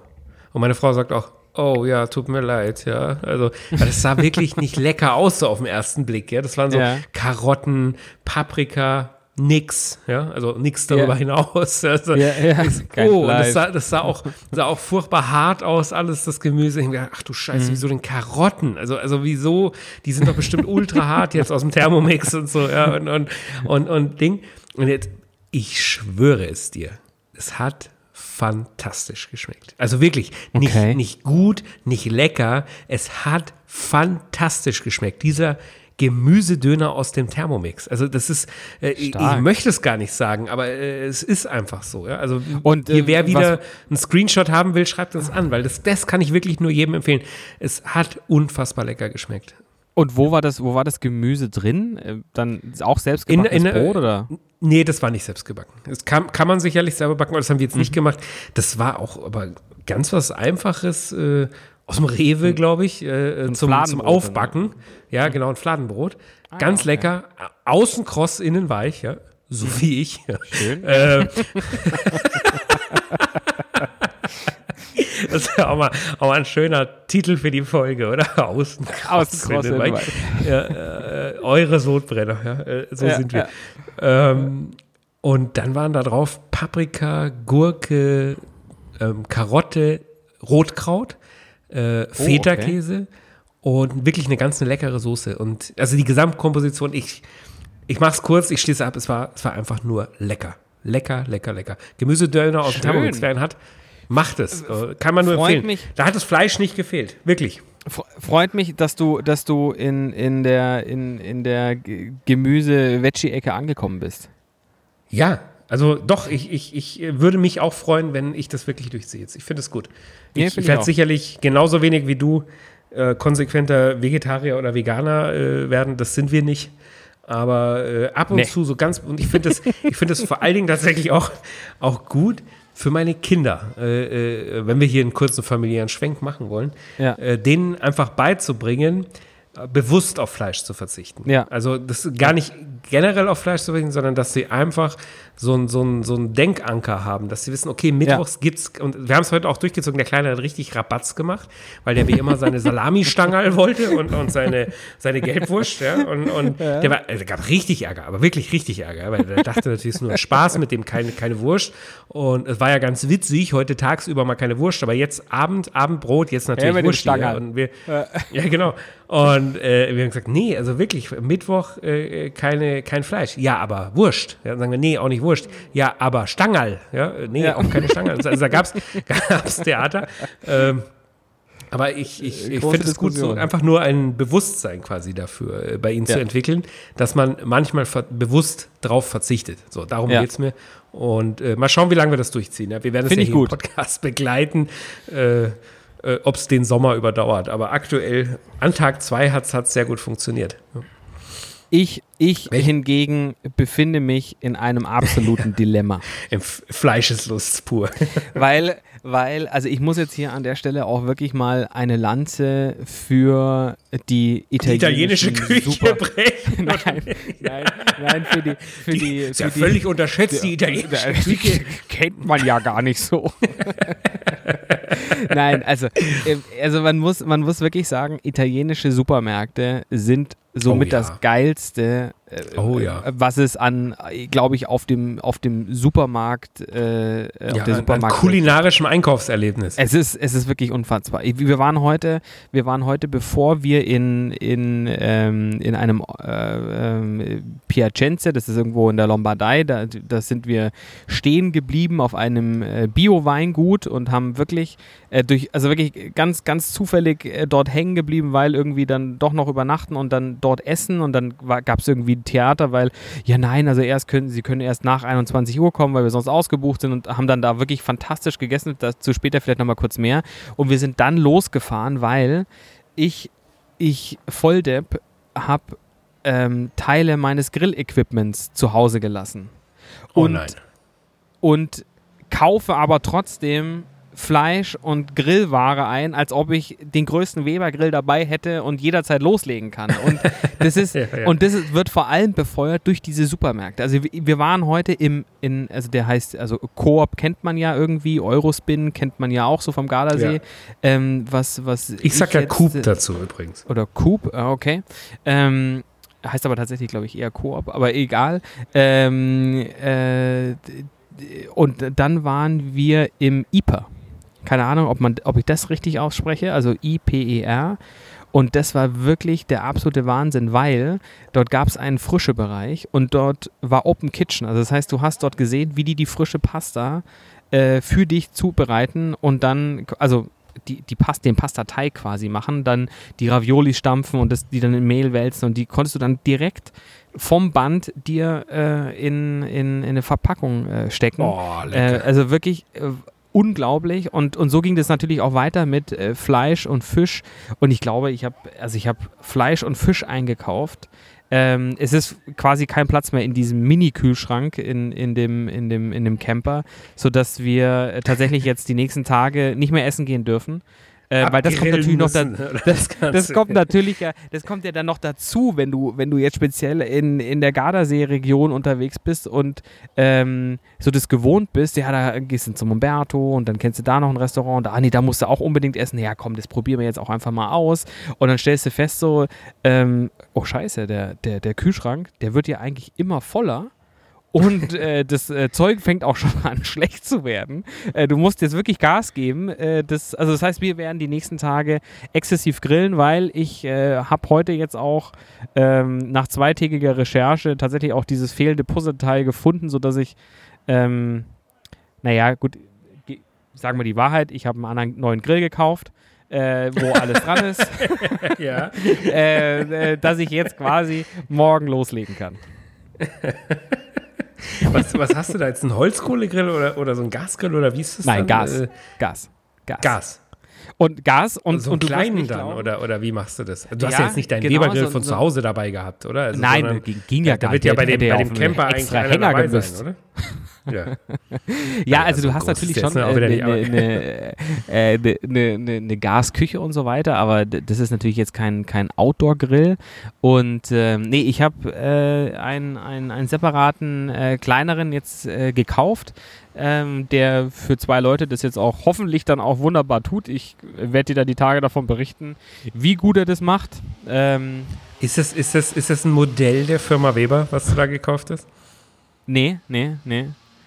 Und meine Frau sagt auch, oh ja, tut mir leid, ja. Also, das sah wirklich nicht lecker aus so auf den ersten Blick, ja. Das waren so Ja. Karotten, Paprika, nix, ja. Also nix darüber Ja. hinaus. Also, ich- Kein oh, und das sah, das sah auch, sah auch furchtbar hart aus, alles das Gemüse. Ich gedacht, ach du Mhm. Scheiße, wieso denn Karotten? Also, also wieso? Die sind doch bestimmt ultra hart jetzt aus dem Thermomix und so, ja, und, und, und, und Ding. Und jetzt, ich schwöre es dir, es hat fantastisch geschmeckt. Also wirklich, nicht, Okay. nicht gut, nicht lecker, es hat fantastisch geschmeckt. Dieser Gemüsedöner aus dem Thermomix. Also das ist, äh, ich, ich möchte es gar nicht sagen, aber äh, es ist einfach so. Ja? Also Und, äh, wer wieder was- einen Screenshot haben will, schreibt uns an, weil das, das kann ich wirklich nur jedem empfehlen. Es hat unfassbar lecker geschmeckt. Und wo war das, wo war das Gemüse drin? Äh, Dann auch selbst In- in- Brot oder? Nee, das war nicht selbst gebacken. Das kann, kann man sicherlich selber backen, aber das haben wir jetzt nicht Mhm. gemacht. Das war auch aber ganz was Einfaches äh, aus dem Rewe, glaube ich, äh, zum, zum Mhm. Aufbacken. Ja, genau, ein Fladenbrot. ganz okay. lecker. Außen kross, innen weich, ja. So wie ich. Ja. Schön. Äh, das ist ja auch mal, auch mal ein schöner Titel für die Folge, oder? Außen kross, Außen kross, innen innen weich. Ja, äh, eure Sodbrenner, ja. Äh, so Ja, sind wir. Ähm, und dann waren da drauf Paprika, Gurke, ähm, Karotte, Rotkraut, äh, Feta-Käse und wirklich eine ganz eine leckere Soße. Und also die Gesamtkomposition, ich, ich mach's kurz, ich schließe ab, es war, es war einfach nur lecker. Lecker, lecker, lecker. Gemüsedöner aus dem. Thermomix, wer einen hat, Macht es. Äh, Kann man nur Freut empfehlen. mich. Da hat das Fleisch nicht gefehlt. Wirklich. Fre- Freut mich, dass du, dass du in, in der, in, in der Gemüse-Veggie-Ecke angekommen bist. Ja, also doch, ich, ich, ich würde mich auch freuen, wenn ich das wirklich durchziehe. jetzt. Ich finde es gut. Ja, Ich, ich werde sicherlich genauso wenig wie du äh, konsequenter Vegetarier oder Veganer äh, werden. Das sind wir nicht. Aber äh, ab und Nee. zu so ganz, und ich finde das, ich finde das vor allen Dingen tatsächlich auch, auch gut für meine Kinder, äh, äh, wenn wir hier einen kurzen familiären Schwenk machen wollen, Ja. äh, denen einfach beizubringen, bewusst auf Fleisch zu verzichten. Ja. Also das gar nicht generell auf Fleisch zu verzichten, sondern dass sie einfach so einen so ein, so ein Denkanker haben, dass sie wissen, okay, mittwochs gibt's, und wir haben es heute auch durchgezogen, der Kleine hat richtig Rabatz gemacht, weil der wie immer seine Salami-Stangerl wollte und, und seine, seine Gelbwurst, ja, und, und der war, also gab richtig Ärger, aber wirklich richtig Ärger, weil der dachte natürlich, es ist nur Spaß mit dem keine, keine Wurst und es war ja ganz witzig, heute tagsüber mal keine Wurst, aber jetzt Abend, Abendbrot, jetzt natürlich dem Wurst hier, und wir, ja, genau. Und äh, wir haben gesagt, nee, also wirklich, Mittwoch äh, keine, kein Fleisch. Ja, aber Wurst. Ja, dann sagen wir, nee, auch nicht Wurst. Ja, aber Stangerl. Ja, äh, nee, Ja. auch keine Stangerl. Also da gab's gab's Theater. Ähm, aber ich, ich, ich Große finde es gut, so einfach nur ein Bewusstsein quasi dafür äh, bei ihnen zu Ja. entwickeln, dass man manchmal bewusst drauf verzichtet. So, darum Ja. geht's mir. Und äh, mal schauen, wie lange wir das durchziehen. Ja, wir werden es ja ich im gut. Podcast begleiten. Äh, äh, ob es den Sommer überdauert. Aber aktuell, an Tag zwei hat es sehr gut funktioniert. Ich, ich Welch- hingegen befinde mich in einem absoluten Dilemma. Im Fleischeslust pur. weil, weil, also ich muss jetzt hier an der Stelle auch wirklich mal eine Lanze für die Die italienische Küche Super brechen. Nein, nein, nein, für die, für die, Die ist ja für die völlig unterschätzt, die italienische Küche. kennt man ja gar nicht so. Nein, also, äh, also man muss, man muss wirklich sagen, italienische Supermärkte sind somit Oh ja. das geilste, Oh ja. äh, was es an, glaube ich, auf dem, auf dem Supermarkt, äh, auf Ja, der an, an Supermarkt. kulinarischem Einkaufserlebnis. Es ist, es ist wirklich unfassbar. Wir waren heute, wir waren heute, bevor wir in, in, ähm, in einem äh, ähm, Piacenza, das ist irgendwo in der Lombardei, da, da sind wir stehen geblieben auf einem äh, Bio-Weingut und haben wirklich äh, durch, also wirklich ganz, ganz zufällig äh, dort hängen geblieben, weil irgendwie dann doch noch übernachten und dann dort essen und dann gab es irgendwie ein Theater, weil, ja nein, also erst können, sie können erst nach 21 Uhr kommen, weil wir sonst ausgebucht sind und haben dann da wirklich fantastisch gegessen, dazu später vielleicht nochmal kurz mehr. Und wir sind dann losgefahren, weil ich, ich Volldepp habe ähm, Teile meines Grillequipments zu Hause gelassen. Oh und- nein. und kaufe aber trotzdem Fleisch und Grillware ein, als ob ich den größten Weber-Grill dabei hätte und jederzeit loslegen kann. Und das ist Ja, ja. und das ist, wird vor allem befeuert durch diese Supermärkte. Also wir, waren heute im in also der heißt also Coop kennt man ja irgendwie, Eurospin kennt man ja auch so vom Gardasee. Ja. Ähm, was was Ich sag ja jetzt, Coop dazu übrigens. oder Coop, ah, okay. Ähm, heißt aber tatsächlich, glaube ich, eher Coop, aber egal. Ähm, äh, und dann waren wir im IPER. Keine Ahnung, ob, man, ob ich das richtig ausspreche, also IPER. Und das war wirklich der absolute Wahnsinn, weil dort gab es einen frische Bereich und dort war Open Kitchen. Also das heißt, du hast dort gesehen, wie die die frische Pasta äh, für dich zubereiten und dann, also die, die Past, den Pastateig quasi machen, dann die Ravioli stampfen und das, die dann in Mehl wälzen und die konntest du dann direkt vom Band dir äh, in, in, in eine Verpackung äh, stecken. Oh, Äh, lecker. also wirklich äh, unglaublich und, und so ging das natürlich auch weiter mit äh, Fleisch und Fisch und ich glaube, ich habe also ich Fleisch und Fisch eingekauft. Ähm, es ist quasi kein Platz mehr in diesem Mini-Kühlschrank in, in, dem, in, dem, in dem Camper, sodass wir äh, tatsächlich jetzt die nächsten Tage nicht mehr essen gehen dürfen. Äh, weil das kommt natürlich noch da, das, das kommt natürlich ja, das kommt ja dann noch dazu, wenn du, wenn du jetzt speziell in, in der Gardasee-Region unterwegs bist und ähm, so das gewohnt bist, ja, da gehst du zum Umberto und dann kennst du da noch ein Restaurant, ah nee, da musst du auch unbedingt essen, ja komm, das probieren wir jetzt auch einfach mal aus. Und dann stellst du fest so, ähm, oh scheiße, der, der, der Kühlschrank, der wird ja eigentlich immer voller und äh, das äh, Zeug fängt auch schon an schlecht zu werden. Äh, du musst jetzt wirklich Gas geben. Äh, das, also das heißt, wir werden die nächsten Tage exzessiv grillen, weil ich äh, habe heute jetzt auch ähm, nach zweitägiger Recherche tatsächlich auch dieses fehlende Puzzleteil gefunden, sodass ich, ähm, naja, gut, ge sagen wir die Wahrheit, ich habe einen anderen neuen Grill gekauft. Äh, wo alles dran ist, ja. äh, äh, dass ich jetzt quasi morgen loslegen kann. Was, was hast du da jetzt? Ein Holzkohlegrill oder, oder so ein Gasgrill oder wie ist das? Nein, dann? Gas. Äh, Gas. Gas. Gas. Und Gas und, so und einen kleinen dann oder, oder wie machst du das? Du hast Ja, ja jetzt nicht deinen genau, Webergrill so- von so- zu Hause dabei gehabt, oder? Also, Nein, sondern- ging, ging ja da gar wird nicht. ja bei Der dem, bei dem Camper eigentlich extra Hänger sein, oder? Ja. Ja, also so du hast natürlich schon eine nicht, aber- äh, ne, ne, ne, ne Gasküche und so weiter, aber das ist natürlich jetzt kein, kein Outdoor-Grill. Und ähm, nee, ich habe äh, einen, einen, einen separaten, äh, kleineren jetzt äh, gekauft, ähm, der für zwei Leute das jetzt auch hoffentlich dann auch wunderbar tut. Ich werde dir da die Tage davon berichten, wie gut er das macht. Ähm, Ist, das, ist, das, ist das ein Modell der Firma Weber, was du da gekauft hast? Nee, nee, nee.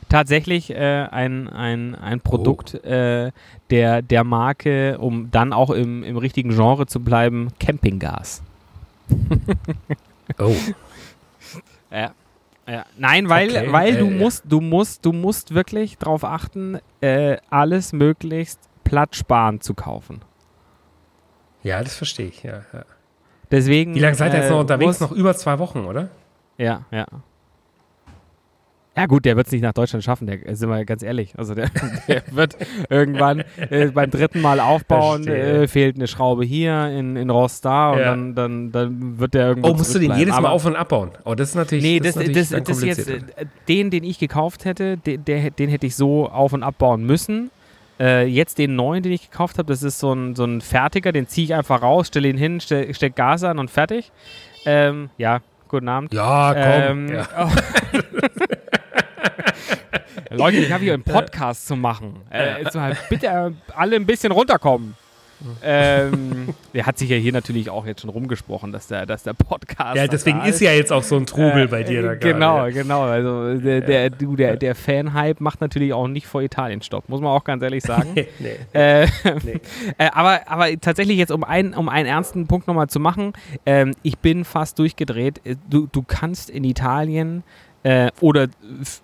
Tatsächlich äh, ein, ein, ein Produkt äh, der, der Marke, um dann auch im, im richtigen Genre zu bleiben, Campinggas. Oh. Ja. Ja. Nein, weil, Okay, weil du äh, musst, du musst, du musst wirklich darauf achten, äh, alles möglichst platzsparend zu kaufen. Ja, das verstehe ich. Ja, ja. Deswegen. Wie lange seid ihr jetzt äh, noch unterwegs? muss- Noch über zwei Wochen, oder? Ja, ja. Ja gut, der wird es nicht nach Deutschland schaffen, der, sind wir ganz ehrlich. Also der, der wird irgendwann äh, beim dritten Mal aufbauen, äh, fehlt eine Schraube hier, in, in Rost da und Ja. dann, dann, dann wird der irgendwo Oh, musst du den jedes Mal Aber- auf- und abbauen? Oh, das ist natürlich Nee, das, ist natürlich das, das, jetzt, äh, den, den ich gekauft hätte, den, der, den hätte ich so auf- und abbauen müssen. Äh, jetzt den neuen, den ich gekauft habe, das ist so ein, so ein fertiger, den ziehe ich einfach raus, stelle ihn hin, ste steck Gas an und fertig. Ähm, ja, guten Abend. Ja, komm. Ähm, ja. Leute, ich habe hier einen Podcast zu machen. Äh, mal bitte äh, alle ein bisschen runterkommen. ähm, der hat sich ja hier natürlich auch jetzt schon rumgesprochen, dass der, dass der Podcast. ja, deswegen ist ja jetzt auch so ein Trubel bei dir da gerade. Genau, genau. Also der, der, du, der, der Fan-Hype macht natürlich auch nicht vor Italien Stopp, muss man auch ganz ehrlich sagen. Nee. Äh, Nee. äh, aber, aber tatsächlich jetzt, um, ein, um einen ernsten Punkt nochmal zu machen, ähm, ich bin fast durchgedreht. Äh, Du, du kannst in Italien, äh, oder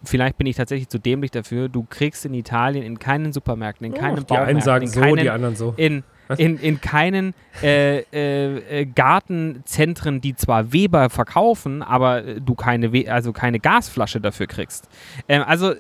vielleicht bin ich tatsächlich zu dämlich dafür, du kriegst in Italien in keinen Supermärkten, in keinen Oh, die einen sagen in so, keinen, die anderen so. in, in, in keinen äh, äh, äh, Gartenzentren, die zwar Weber verkaufen, aber äh, du keine, We also keine Gasflasche dafür kriegst. Ähm, also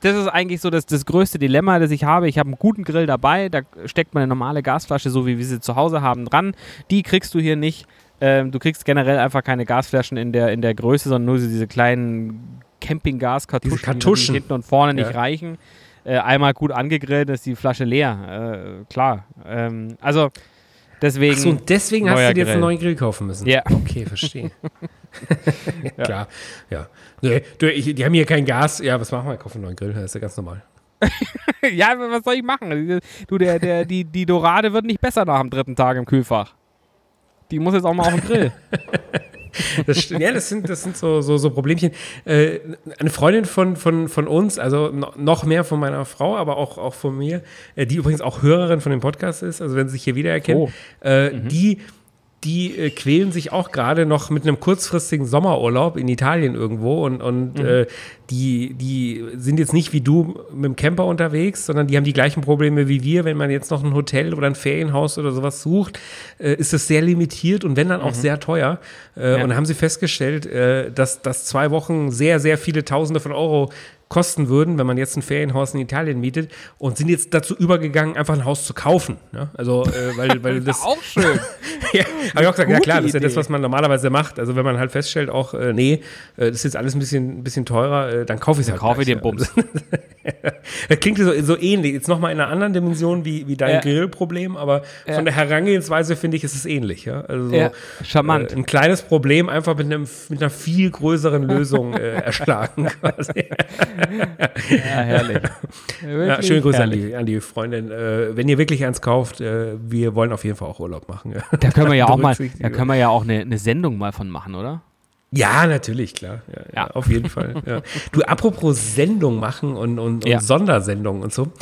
das ist eigentlich so das, das größte Dilemma, das ich habe. Ich habe einen guten Grill dabei, da steckt man eine normale Gasflasche, so wie wir sie zu Hause haben, dran. Die kriegst du hier nicht. Ähm, du kriegst generell einfach keine Gasflaschen in der, in der Größe, sondern nur diese kleinen Campinggas-Kartuschen, die Kartuschen. hinten und vorne nicht Ja. reichen. Äh, einmal gut angegrillt, ist die Flasche leer. Äh, klar. Ähm, also deswegen. Achso, und deswegen hast du dir jetzt einen neuen Grill kaufen müssen. Ja. Okay, verstehe. Klar, ja. Nee, du, ich, die haben hier kein Gas. Ja, was machen wir? Kaufen einen neuen Grill, das ist ja ganz normal. ja, was soll ich machen? Du, der, der, die, die Dorade wird nicht besser nach dem dritten Tag im Kühlfach. Die muss jetzt auch mal auf den Grill. Das, ja, das sind, das sind so, so, so Problemchen. Äh, eine Freundin von, von, von uns, also no, noch mehr von meiner Frau, aber auch, auch von mir, äh, die übrigens auch Hörerin von dem Podcast ist, also wenn sie sich hier wiedererkennt, Oh. äh, die, die äh, quälen sich auch gerade noch mit einem kurzfristigen Sommerurlaub in Italien irgendwo und, und äh, die, die sind jetzt nicht wie du mit dem Camper unterwegs, sondern die haben die gleichen Probleme wie wir. Wenn man jetzt noch ein Hotel oder ein Ferienhaus oder sowas sucht, äh, ist es sehr limitiert und wenn dann auch sehr teuer. Äh, Ja. Und haben sie festgestellt, äh, dass, dass zwei Wochen sehr, sehr viele Tausende von Euro kosten würden, wenn man jetzt ein Ferienhaus in Italien mietet und sind jetzt dazu übergegangen, einfach ein Haus zu kaufen. Ne? Also, äh, weil, weil das auch schön. ja, habe ich auch gesagt, ja klar, das ist ja das, was man normalerweise macht. Also wenn man halt feststellt, auch, äh, nee, äh, das ist jetzt alles ein bisschen, ein bisschen teurer, äh, dann kaufe ich es halt Kaufe ich den Bums. Das klingt so, so ähnlich, jetzt nochmal in einer anderen Dimension wie, wie dein Ja. Grillproblem, aber Ja. von der Herangehensweise finde ich, ist es ähnlich. Ja? Also so, Ja, charmant. Äh, ein kleines Problem einfach mit, einem, mit einer viel größeren Lösung äh, erschlagen quasi. Ja, herrlich. Ja, Wirklich schöne Grüße an die, an die Freundin. Äh, wenn ihr wirklich eins kauft, äh, wir wollen auf jeden Fall auch Urlaub machen. Da können wir ja auch mal, da können wir ja auch eine, eine Sendung mal von machen, oder? Ja, natürlich, klar. Ja, ja. Ja. auf jeden Fall. Ja. Du, apropos Sendung machen und, und, und Ja. Sondersendungen und so.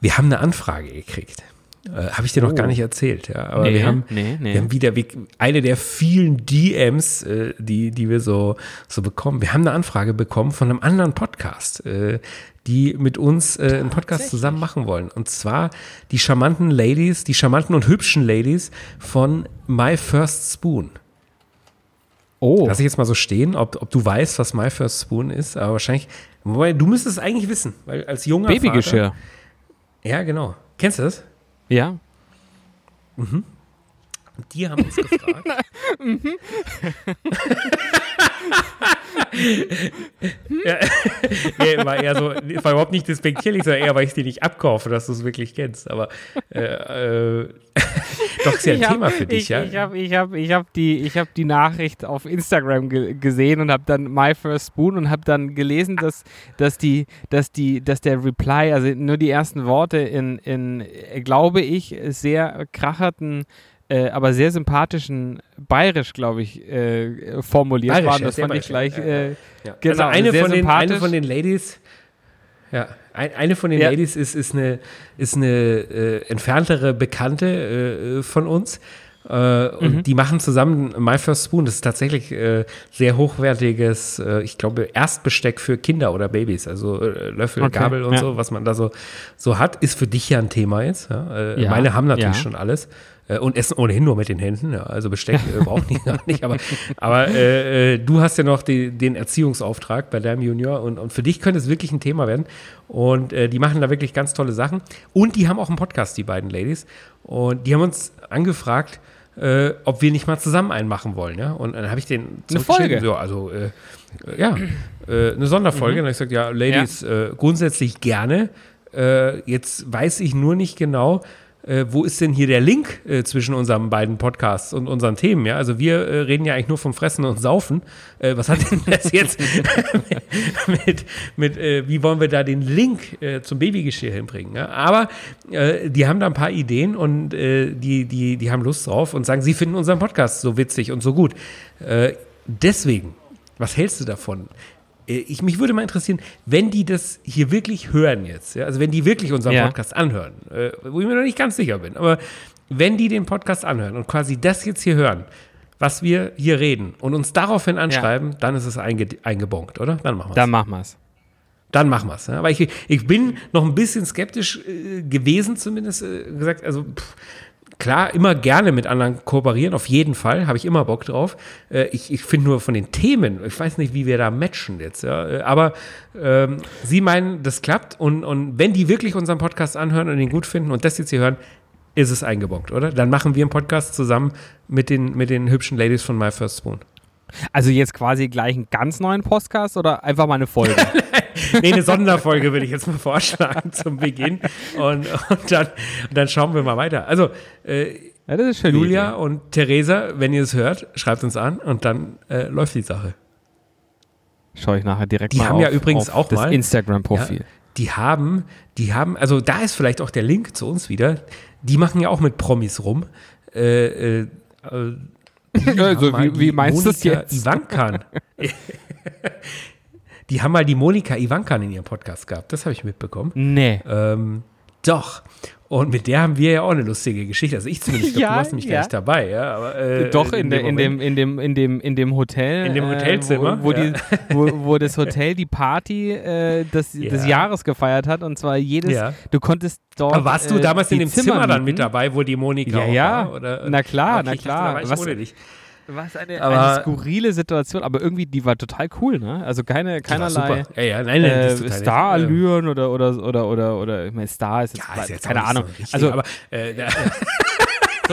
Wir haben eine Anfrage gekriegt. Äh, Habe ich dir noch Oh. gar nicht erzählt. Ja. Aber Nee, wir haben, nee, nee. wir haben wieder wir, eine der vielen DMs, äh, die, die wir so, so bekommen. Wir haben eine Anfrage bekommen von einem anderen Podcast. Äh, die mit uns äh, einen Podcast zusammen machen wollen. Und zwar die charmanten Ladies, die charmanten und hübschen Ladies von My First Spoon. Oh. Lass ich jetzt mal so stehen, ob, ob du weißt, was My First Spoon ist, aber wahrscheinlich, wobei, du müsstest es eigentlich wissen, weil als junger Babygeschirr. Vater, ja, genau. Kennst du das? Ja. Die haben uns gefragt. ja, nee, war eher so, war überhaupt nicht despektierlich, sondern eher, weil ich die nicht abkaufe, dass du es wirklich kennst. Aber äh, äh, doch ist ja ein Ich hab- Thema für dich, ich, ja. Ich habe ich hab, ich hab die, ich hab die Nachricht auf Instagram ge gesehen und habe dann My First Spoon und habe dann gelesen, dass, dass, die, dass, die, dass der Reply, also nur die ersten Worte in, in äh, glaube ich, sehr kracherten, äh, aber sehr sympathischen Bayerisch, glaube ich, äh, formuliert Bayerisch, waren. ja, Das sehr fand ich gleich. ja, Äh, Ja. Genau, also eine von, den, eine sympathisch. von den Ladies, ja, ein, eine von den Ja. Ladies ist, ist eine, ist eine äh, entferntere Bekannte äh, von uns. Äh, und Mhm. die machen zusammen My First Spoon. Das ist tatsächlich äh, sehr hochwertiges, äh, ich glaube, Erstbesteck für Kinder oder Babys. Also äh, Löffel, Okay, Gabel und ja. so, was man da so, so hat, ist für dich ja ein Thema jetzt. Ja? Äh, Ja, meine haben natürlich ja. schon alles. Äh, Und essen ohnehin nur mit den Händen, ja. also Besteck äh, braucht die gar nicht. Aber, aber äh, äh, du hast ja noch die, den Erziehungsauftrag bei deinem Junior und, und für dich könnte es wirklich ein Thema werden. Und äh, die machen da wirklich ganz tolle Sachen. Und die haben auch einen Podcast, die beiden Ladies. Und die haben uns angefragt, äh, ob wir nicht mal zusammen einen machen wollen. Ja? Und dann habe ich den Eine Folge? So, also ja, eine Sonderfolge. Und dann habe ich gesagt, ja, Ladies, äh, grundsätzlich gerne. Jetzt weiß ich nur nicht genau, äh, wo ist denn hier der Link äh, zwischen unseren beiden Podcasts und unseren Themen? Ja, also wir äh, reden ja eigentlich nur vom Fressen und Saufen. Äh, was hat denn das jetzt mit, mit äh, wie wollen wir da den Link äh, zum Babygeschirr hinbringen? Ja? Aber die haben da ein paar Ideen und die, die, die haben Lust drauf und sagen, sie finden unseren Podcast so witzig und so gut. Deswegen, was hältst du davon? Äh, Ich, mich würde mal interessieren, wenn die das hier wirklich hören jetzt, ja, also wenn die wirklich unseren Ja. Podcast anhören, äh, wo ich mir noch nicht ganz sicher bin, aber wenn die den Podcast anhören und quasi das jetzt hier hören, was wir hier reden und uns daraufhin anschreiben, dann ist es einge eingebongt, oder? Dann machen wir es. dann machen wir es. Dann machen wir es. Ja? Aber ich, ich bin noch ein bisschen skeptisch äh, gewesen, zumindest äh, gesagt. Also pff, klar, immer gerne mit anderen kooperieren, auf jeden Fall, habe ich immer Bock drauf. Äh, ich ich finde nur von den Themen, ich weiß nicht, wie wir da matchen jetzt. Ja? Äh, Aber ähm, Sie meinen, das klappt und, und wenn die wirklich unseren Podcast anhören und ihn gut finden und das jetzt hier hören, ist es eingebongt, oder? Dann machen wir einen Podcast zusammen mit den, mit den hübschen Ladies von My First Spoon. Also jetzt quasi gleich einen ganz neuen Podcast oder einfach mal eine Folge? Nee, eine Sonderfolge würde ich jetzt mal vorschlagen zum Beginn. Und, und, dann, und dann schauen wir mal weiter. Also, äh, ja, das. Julia und Theresa, wenn ihr es hört, schreibt uns an und dann äh, läuft die Sache. Schaue ich nachher direkt Die mal haben auf, ja übrigens auch das mal- Instagram-Profil. Ja, die haben, die haben, also da ist vielleicht auch der Link zu uns wieder. Die machen ja auch mit Promis rum. Äh, äh, äh, die Also, haben wie- die wie meinst du's Monika jetzt? Ivankan. die haben mal die Monika Ivankan in ihrem Podcast gehabt. Das habe ich mitbekommen. Nee. Ähm, doch. Und mit der haben wir ja auch eine lustige Geschichte. Also ich zumindest, glaub, Ja, du warst nämlich ja. gar nicht dabei, ja. Aber, äh, Doch, in, in, Moment. dem, in, dem, in, dem, in dem Hotel. In dem Hotelzimmer, Äh, wo, wo, ja. die, wo, wo das Hotel die Party äh, des, des Ja. Jahres gefeiert hat. Und zwar jedes. Ja. Du konntest dort. Aber warst du äh, damals in dem Zimmer, dann mieten. mit dabei, wo die Monika Ja, auch ja. war? Oder? Na klar, Okay, na ich dachte, klar. da war ich Was- ohne dich. Was eine, Aber- eine skurrile Situation, aber irgendwie, die war total cool, ne? Also keine, keinerlei. Ja, ja, nein, nein, äh, Star-Allüren oder, oder, oder, oder, oder, ich meine, Star ist jetzt, Ja, ist jetzt keine Ahnung. So richtig, also aber, äh,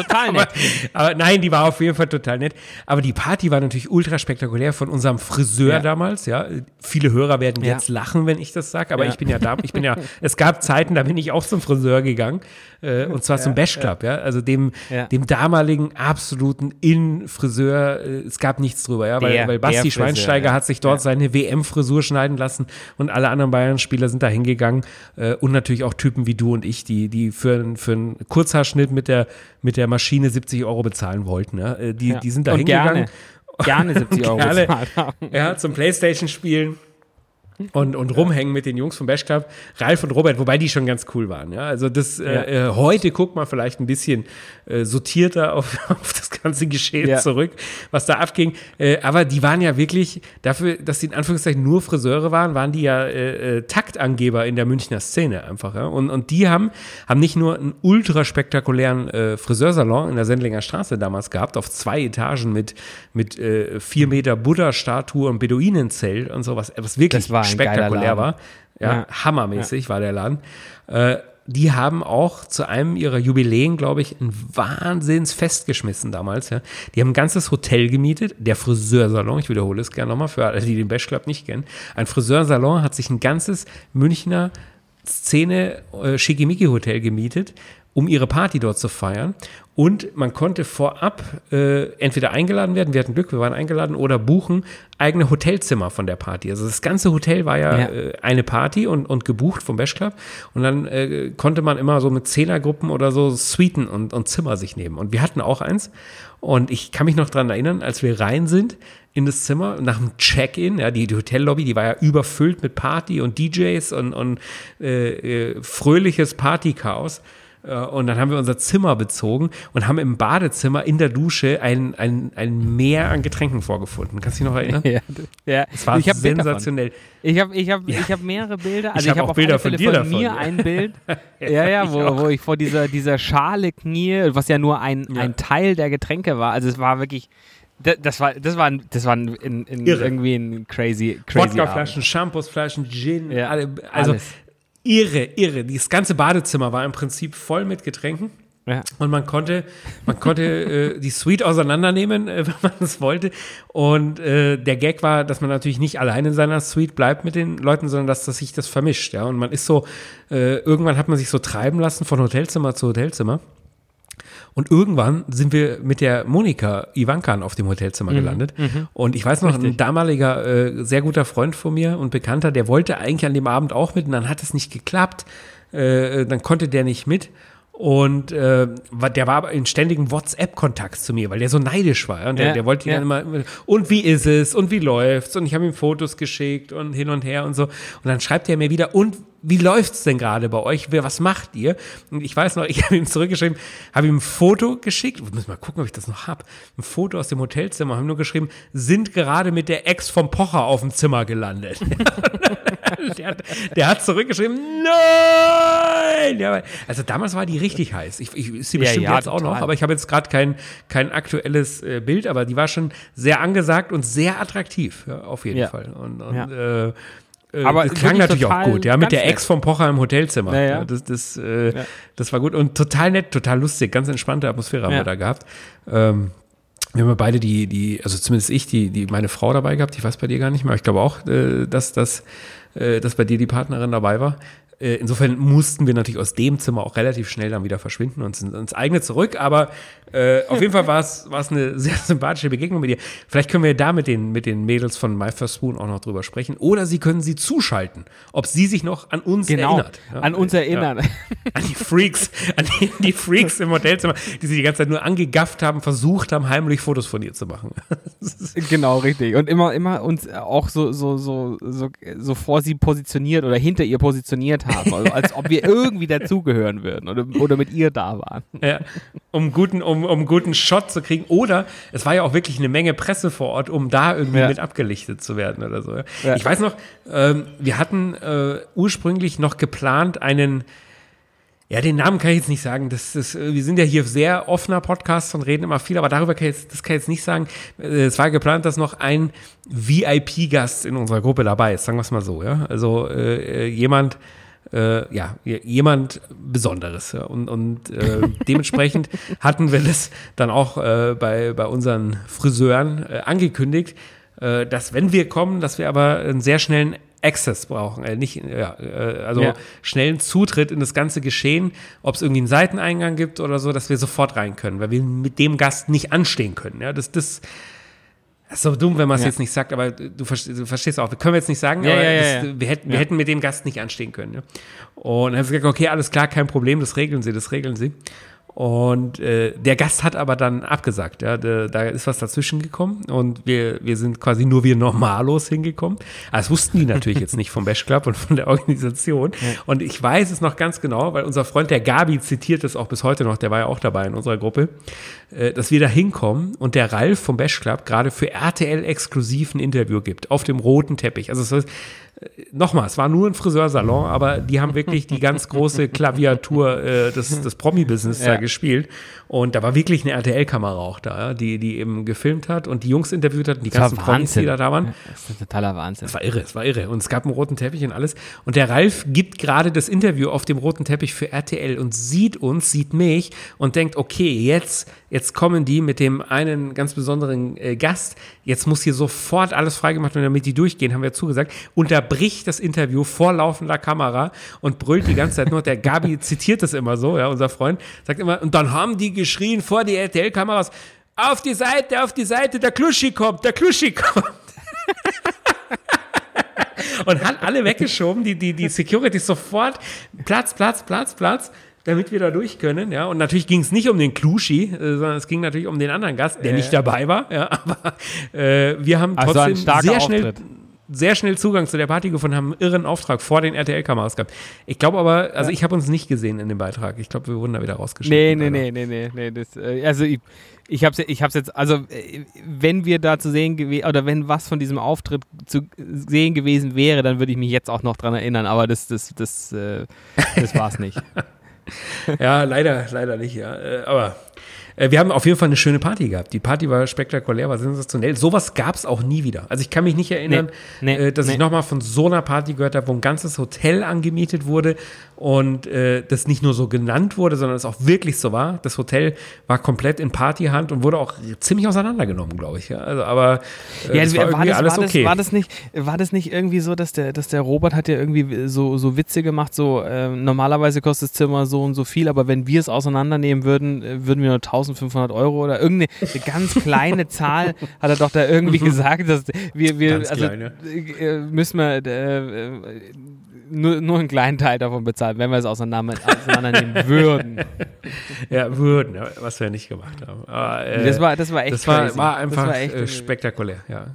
total nett. aber nein, die war auf jeden Fall total nett. Aber die Party war natürlich ultra spektakulär von unserem Friseur Ja. damals. Ja, viele Hörer werden Ja. jetzt lachen, wenn ich das sage. Aber Ja. ich bin ja da. Ich bin ja. es gab Zeiten, da bin ich auch zum Friseur gegangen äh, und zwar zum Bash Club. Ja, also dem dem damaligen absoluten In-Friseur. Äh, es gab nichts drüber. Ja, weil, Der- weil Basti Friseur, Schweinsteiger hat sich dort seine WM-Frisur schneiden lassen und alle anderen Bayern-Spieler sind da hingegangen äh, und natürlich auch Typen wie du und ich, die, die für, einen- für einen Kurzhaarschnitt mit der, mit der Maschine 70 Euro bezahlen wollten. Ja? Äh, Die, Ja. die sind da hingegangen. gerne. Gerne 70 Euro Gerne. bezahlt haben. Ja, zum Playstation spielen. Und, und rumhängen mit den Jungs vom Bash Club, Ralf und Robert, wobei die schon ganz cool waren. Ja? Also das äh, äh, heute guckt man vielleicht ein bisschen äh, sortierter auf, auf das ganze Geschehen Ja. zurück, was da abging. Äh, aber die waren ja wirklich, dafür, dass die in Anführungszeichen nur Friseure waren, waren die ja äh, äh, Taktangeber in der Münchner Szene einfach. Ja? Und, und die haben, haben nicht nur einen ultra spektakulären äh, Friseursalon in der Sendlinger Straße damals gehabt, auf zwei Etagen mit, mit äh, vier Meter Buddha-Statue und Beduinenzelt und sowas, was wirklich Das war spektakulär war. Ja, Ja. hammermäßig war der Laden. Äh, die haben auch zu einem ihrer Jubiläen, glaube ich, ein Wahnsinnsfest geschmissen damals. Ja. Die haben ein ganzes Hotel gemietet, der Friseursalon, ich wiederhole es gerne nochmal für alle, die den Bash Club nicht kennen. Ein Friseursalon hat sich ein ganzes Münchner Szene äh, Schickimicki-Hotel gemietet, um ihre Party dort zu feiern. Und man konnte vorab äh, entweder eingeladen werden, wir hatten Glück, wir waren eingeladen, oder buchen eigene Hotelzimmer von der Party. Also das ganze Hotel war ja, Ja. Äh, eine Party und, und gebucht vom Bash Club. Und dann äh, konnte man immer so mit Zehnergruppen oder so Suiten und, und Zimmer sich nehmen. Und wir hatten auch eins. Und ich kann mich noch dran erinnern, als wir rein sind in das Zimmer nach dem Check-in, ja, die, die Hotellobby, die war ja überfüllt mit Party und DJs und, und äh, äh, fröhliches Partychaos. Äh, Und dann haben wir unser Zimmer bezogen und haben im Badezimmer in der Dusche ein, ein, ein Meer an Getränken vorgefunden. Kannst du dich noch erinnern? Ja, ja. Es war ich sensationell. Ich habe ich hab, ich hab mehrere Bilder. Also Ich ich, hab habe auch Bilder von dir von davon, mir ein Bild. ja, ja, ich wo, auch. wo ich vor dieser, dieser Schale knie, was ja nur ein, Ja. ein Teil der Getränke war. Also es war wirklich, das, war, das war, ein- das war ein, in, in Irre. irgendwie ein crazy, crazy Wodkaflaschen, Shampoosflaschen, Gin, Ja, alle, also alles. Irre, irre. Dieses ganze Badezimmer war im Prinzip voll mit Getränken. Ja. Und man konnte, man konnte äh, die Suite auseinandernehmen, äh, wenn man es wollte. Und äh, der Gag war, dass man natürlich nicht allein in seiner Suite bleibt mit den Leuten, sondern dass das sich das vermischt. Ja? Und man ist so, äh, irgendwann hat man sich so treiben lassen von Hotelzimmer zu Hotelzimmer. Und irgendwann sind wir mit der Monika Ivankan auf dem Hotelzimmer gelandet. Und ich weiß noch, ein damaliger, äh, sehr guter Freund von mir und Bekannter, der wollte eigentlich an dem Abend auch mit und dann hat es nicht geklappt. Äh, dann konnte der nicht mit. Und äh, der war aber in ständigem WhatsApp-Kontakt zu mir, weil der so neidisch war. Und der, Ja, der wollte ja. dann immer, und wie ist es? Und wie läuft's? Und ich habe ihm Fotos geschickt und hin und her und so. Und dann schreibt er mir wieder, und wie läuft's denn gerade bei euch? Was macht ihr? Und ich weiß noch, ich habe ihm zurückgeschrieben, habe ihm ein Foto geschickt. Ich muss mal gucken, ob ich das noch habe. Ein Foto aus dem Hotelzimmer, haben nur geschrieben, sind gerade mit der Ex vom Pocher auf dem Zimmer gelandet. der, hat, der hat zurückgeschrieben, nein! Ja, also damals war die richtig heiß. Ich, ich, ist sie Ja, bestimmt ja, jetzt auch noch, total. aber ich habe jetzt gerade kein, kein aktuelles äh, Bild, aber die war schon sehr angesagt und sehr attraktiv, ja, auf jeden Ja. Fall. Und, und Ja. äh, äh, Aber das klang natürlich auch total gut, ja, mit der nett. Ex vom Pocher im Hotelzimmer. Ja, ja. Ja, das, das, äh, Ja. das war gut und total nett, total lustig, ganz entspannte Atmosphäre haben Ja. wir da gehabt. Ähm, wir haben ja beide die, die, also zumindest ich, die, die meine Frau dabei gehabt. Ich weiß bei dir gar nicht mehr. Ich glaube auch, äh, dass, dass, äh, dass bei dir die Partnerin dabei war. Äh, insofern mussten wir natürlich aus dem Zimmer auch relativ schnell dann wieder verschwinden und sind ins eigene zurück. Aber äh, auf jeden Fall war es eine sehr sympathische Begegnung mit dir. Vielleicht können wir da mit den, mit den Mädels von My First Spoon auch noch drüber sprechen. Oder sie können sie zuschalten, ob sie sich noch an uns Genau, erinnert. Ja, an uns ja. erinnern. An die Freaks, an die, die Freaks im Hotelzimmer, die sie die ganze Zeit nur angegafft haben, versucht haben, heimlich Fotos von ihr zu machen. Genau, richtig. Und immer, immer uns auch so, so, so, so, so vor sie positioniert oder hinter ihr positioniert haben. Also als ob wir irgendwie dazugehören würden oder, oder mit ihr da waren. Ja, um guten, um, um guten Shot zu kriegen. Oder es war ja auch wirklich eine Menge Presse vor Ort, um da irgendwie Ja. mit abgelichtet zu werden oder so. Ja. Ich weiß noch, ähm, wir hatten äh, ursprünglich noch geplant, einen ja, den Namen kann ich jetzt nicht sagen. Das ist, äh, wir sind ja hier sehr offener Podcast und reden immer viel, aber darüber kann ich jetzt, das kann ich jetzt nicht sagen. Äh, Es war geplant, dass noch ein VIP-Gast in unserer Gruppe dabei ist, sagen wir es mal so, ja. Also äh, äh, jemand, äh, ja, jemand Besonderes. Ja. Und, und äh, dementsprechend hatten wir das dann auch äh, bei, bei unseren Friseuren äh, angekündigt, äh, dass wenn wir kommen, dass wir aber einen sehr schnellen Access brauchen, äh, nicht, ja, äh, also Ja. schnellen Zutritt in das ganze Geschehen, ob es irgendwie einen Seiteneingang gibt oder so, dass wir sofort rein können, weil wir mit dem Gast nicht anstehen können. Ja, das, das, das ist so dumm, wenn man es Ja. jetzt nicht sagt, aber du, verstehst- du verstehst auch. Können wir jetzt nicht sagen, Ja, aber ja, das, wir, hätten, wir hätten mit dem Gast nicht anstehen können. Ja. Und dann haben sie gesagt, okay, alles klar, kein Problem, das regeln sie, das regeln sie. Und äh, der Gast hat aber dann abgesagt. Ja, da, da ist was dazwischen gekommen und wir, wir sind quasi nur wir Normalos hingekommen. Aber das wussten die natürlich jetzt nicht vom Bash Club und von der Organisation. Ja. Und ich weiß es noch ganz genau, weil unser Freund der Gabi zitiert es auch bis heute noch, der war ja auch dabei in unserer Gruppe, äh, dass wir da hinkommen und der Ralf vom Bash Club gerade für RTL exklusiv ein Interview gibt auf dem roten Teppich. Also es ist nochmal, es war nur ein Friseursalon, aber die haben wirklich die ganz große Klaviatur äh, des, des Promi-Business ja. da gespielt. Und da war wirklich eine RTL-Kamera auch da, die, die eben gefilmt hat und die Jungs interviewt hat und die das ganzen Promis, die da, da waren. Das ist ein totaler Wahnsinn. Es war irre, es war irre. Und es gab einen roten Teppich und alles. Und der Ralf gibt gerade das Interview auf dem roten Teppich für RTL und sieht uns, sieht mich und denkt, okay, jetzt, jetzt kommen die mit dem einen ganz besonderen äh, Gast. Jetzt muss hier sofort alles freigemacht werden, damit die durchgehen, haben wir zugesagt. Unterbricht das Interview vor laufender Kamera und brüllt die ganze Zeit nur. Der Gabi zitiert das immer so, ja, unser Freund, sagt immer, und dann haben die geschrien vor die RTL-Kameras, auf die Seite, auf die Seite, der Kluschi kommt, der Kluschi kommt. und hat alle weggeschoben, die, die, die Security sofort, Platz, Platz, Platz, Platz, damit wir da durch können, ja. Und natürlich ging es nicht um den Kluschi, äh, sondern es ging natürlich um den anderen Gast, der äh. nicht dabei war, ja. Aber äh, wir haben also trotzdem also sehr schnell, Auftritt sehr schnell Zugang zu der Party gefunden, haben einen irren Auftrag vor den RTL-Kameras gehabt. Ich glaube aber, also ja. ich habe uns nicht gesehen in dem Beitrag. Ich glaube, wir wurden da wieder rausgeschickt. Nee, nee, nee, nee, nee, nee. Das, äh, also ich, ich habe es ich hab's jetzt, also äh, wenn wir da zu sehen gewesen, oder wenn was von diesem Auftritt zu sehen gewesen wäre, dann würde ich mich jetzt auch noch dran erinnern, aber das, das, das, äh, das war es nicht. ja, leider, leider nicht, ja. Aber wir haben auf jeden Fall eine schöne Party gehabt. Die Party war spektakulär, war sensationell. Sowas gab es auch nie wieder. Also ich kann mich nicht erinnern, nee, nee, äh, dass nee. ich nochmal von so einer Party gehört habe, wo ein ganzes Hotel angemietet wurde und äh, das nicht nur so genannt wurde, sondern es auch wirklich so war. Das Hotel war komplett in Partyhand und wurde auch ziemlich auseinandergenommen, glaube ich. Ja, also, aber äh, ja, das war, war das, alles war das, okay. War das, nicht, war das nicht irgendwie so, dass der, dass der Robert hat ja irgendwie so, so Witze gemacht, so äh, normalerweise kostet das Zimmer so und so viel, aber wenn wir es auseinandernehmen würden, äh, würden wir nur 1500 Euro oder irgendeine ganz kleine Zahl hat er doch da irgendwie gesagt, dass wir, wir also äh, müssen wir äh, nur, nur einen kleinen Teil davon bezahlen, wenn wir es auseinandernehmen würden. Ja, würden, was wir nicht gemacht haben. Aber, äh, das, war, das war echt Das war, war einfach das war echt, äh, spektakulär, ja.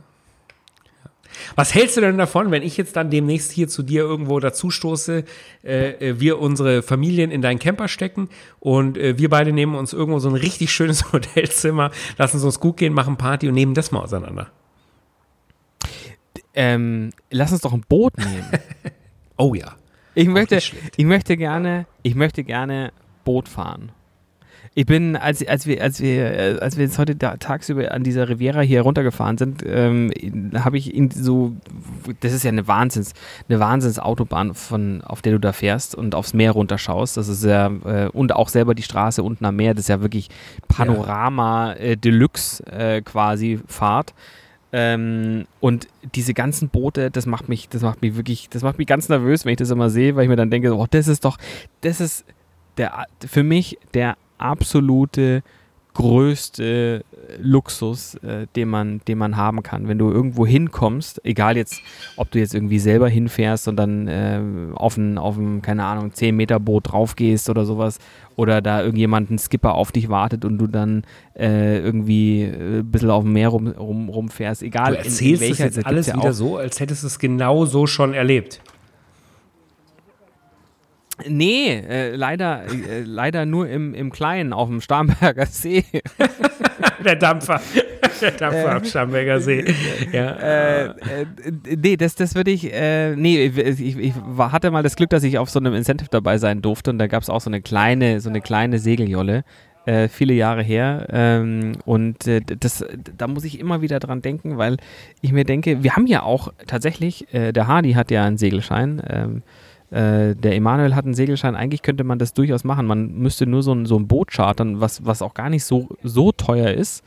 Was hältst du denn davon, wenn ich jetzt dann demnächst hier zu dir irgendwo dazustoße, äh, äh, wir unsere Familien in deinen Camper stecken und äh, wir beide nehmen uns irgendwo so ein richtig schönes Hotelzimmer, lassen es uns gut gehen, machen Party und nehmen das mal auseinander? Ähm, lass uns doch ein Boot nehmen. Oh ja. Ich möchte, ich möchte gerne, ich möchte gerne Boot fahren. Ich bin, als, als wir, als wir, äh, als wir jetzt heute da, tagsüber an dieser Riviera hier runtergefahren sind, ähm, habe ich ihn so, das ist ja eine Wahnsinns, eine Wahnsinnsautobahn von, auf der du da fährst und aufs Meer runterschaust. Das ist ja, äh, und auch selber die Straße unten am Meer, das ist ja wirklich Panorama. Äh, Deluxe äh, quasi Fahrt. Ähm, und diese ganzen Boote, das macht mich, das macht mich wirklich, das macht mich ganz nervös, wenn ich das immer sehe, weil ich mir dann denke, oh, das ist doch, das ist der, für mich der absolute größte Luxus, äh, den, man, den man haben kann. Wenn du irgendwo hinkommst, egal jetzt, ob du jetzt irgendwie selber hinfährst und dann äh, auf ein, auf ein, keine Ahnung, 10 Meter Boot drauf gehst oder sowas oder da irgendjemand, ein Skipper auf dich wartet und du dann äh, irgendwie äh, ein bisschen auf dem Meer rum, rum, rumfährst, egal du erzählst in, in welcher, das jetzt alles ja wieder so, als hättest du es genau so schon erlebt. Nee, äh, leider, äh, leider nur im, im Kleinen auf dem Starnberger See. Der Dampfer. Der Dampfer am Starnberger See. Ja. Äh, äh, nee, das, das würde ich. Äh, nee, ich, ich, hatte mal das Glück, dass ich auf so einem Incentive dabei sein durfte und da gab es auch so eine kleine, so eine kleine Segeljolle. Äh, viele Jahre her. Ähm, und äh, das, da muss ich immer wieder dran denken, weil ich mir denke, wir haben ja auch tatsächlich, äh, der Hardy hat ja einen Segelschein. Ähm, äh, der Emanuel hat einen Segelschein. Eigentlich könnte man das durchaus machen. Man müsste nur so ein, so ein Boot chartern, was, was auch gar nicht so, so teuer ist.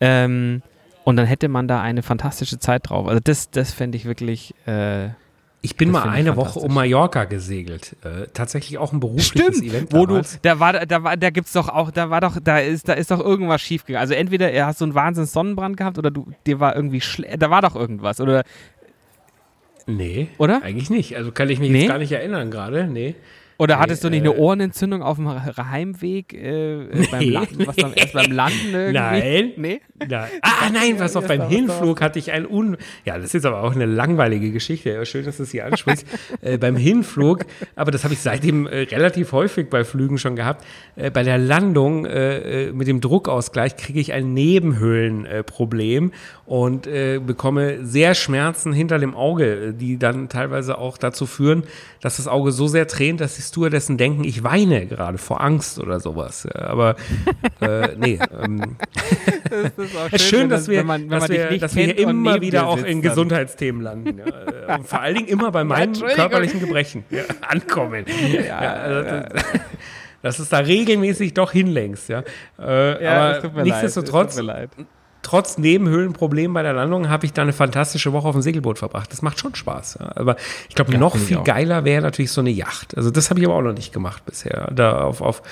Ähm, und dann hätte man da eine fantastische Zeit drauf. Also das, das fände ich wirklich. Äh, ich bin mal eine Woche um Mallorca gesegelt. Äh, tatsächlich auch ein berufliches Stimmt, Event. Wo du, da war, da war, da gibt's doch auch, da war doch, da ist, da ist doch irgendwas schiefgegangen. Also entweder er hast so einen Wahnsinns Sonnenbrand gehabt oder du, dir war irgendwie da war doch irgendwas. Oder Nee. Oder? Eigentlich nicht. Also kann ich mich nee? jetzt gar nicht erinnern gerade. Nee. Oder hattest du nicht äh, eine Ohrenentzündung auf dem He- Heimweg äh, äh, beim Nee. Landen, was dann erst beim Landen irgendwie? Nein. Nee? Nein. Ah, nein, was auf Ja, beim was da- Hinflug hatte ich ein Un. Ja, das ist jetzt aber auch eine langweilige Geschichte. Schön, dass du es hier ansprichst. äh, beim Hinflug, aber das habe ich seitdem äh, relativ häufig bei Flügen schon gehabt. Äh, bei der Landung äh, äh, mit dem Druckausgleich kriege ich ein Nebenhöhlenproblem äh, Problem und äh, bekomme sehr Schmerzen hinter dem Auge, äh, die dann teilweise auch dazu führen, dass das Auge so sehr tränt, dass die Stewardessen denken, ich weine gerade vor Angst oder sowas. Aber äh, nee, ähm, Das ist auch es ist schön, wenn dass wir, wenn man, wenn dass wir, dass wir hier immer wieder auch in. Gesundheitsthemen landen. Ja. Und vor allen Dingen immer bei meinen körperlichen Gebrechen ja, ankommen. Ja, also das, dass es da regelmäßig doch hinlängst. Ja. Äh, Ja, aber mir nichtsdestotrotz, trotz Nebenhöhlenproblemen bei der Landung habe ich da eine fantastische Woche auf dem Segelboot verbracht. Das macht schon Spaß. Ja. Aber ich glaube, Ja, noch viel geiler wäre natürlich so eine Yacht. Also das habe ich aber auch noch nicht gemacht bisher. Da auf, auf,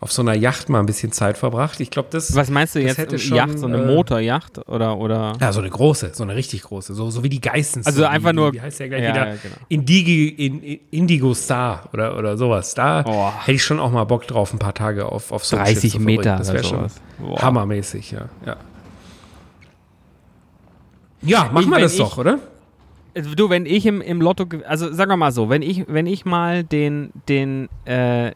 auf so einer Yacht mal ein bisschen Zeit verbracht. Ich glaube, das. Was meinst du jetzt? hätte Eine schon, Yacht, so eine äh, Motorjacht oder, oder? Ja, so eine große, so eine richtig große, so, so wie die Geissens. Also so einfach wie, nur- Wie heißt der gleich ja, wieder? ja, genau. Indigi, in, in, Indigo Star oder, oder sowas. Da Oh. hätte ich schon auch mal Bock drauf, ein paar Tage auf, auf so ein 30 Schiff zu Meter. Das wäre schon. Boah. hammermäßig, ja. Ja, ja machen wir das ich- doch, oder? Also Du, wenn ich im, im Lotto, also sagen wir mal so, wenn ich, wenn ich mal den, den, äh,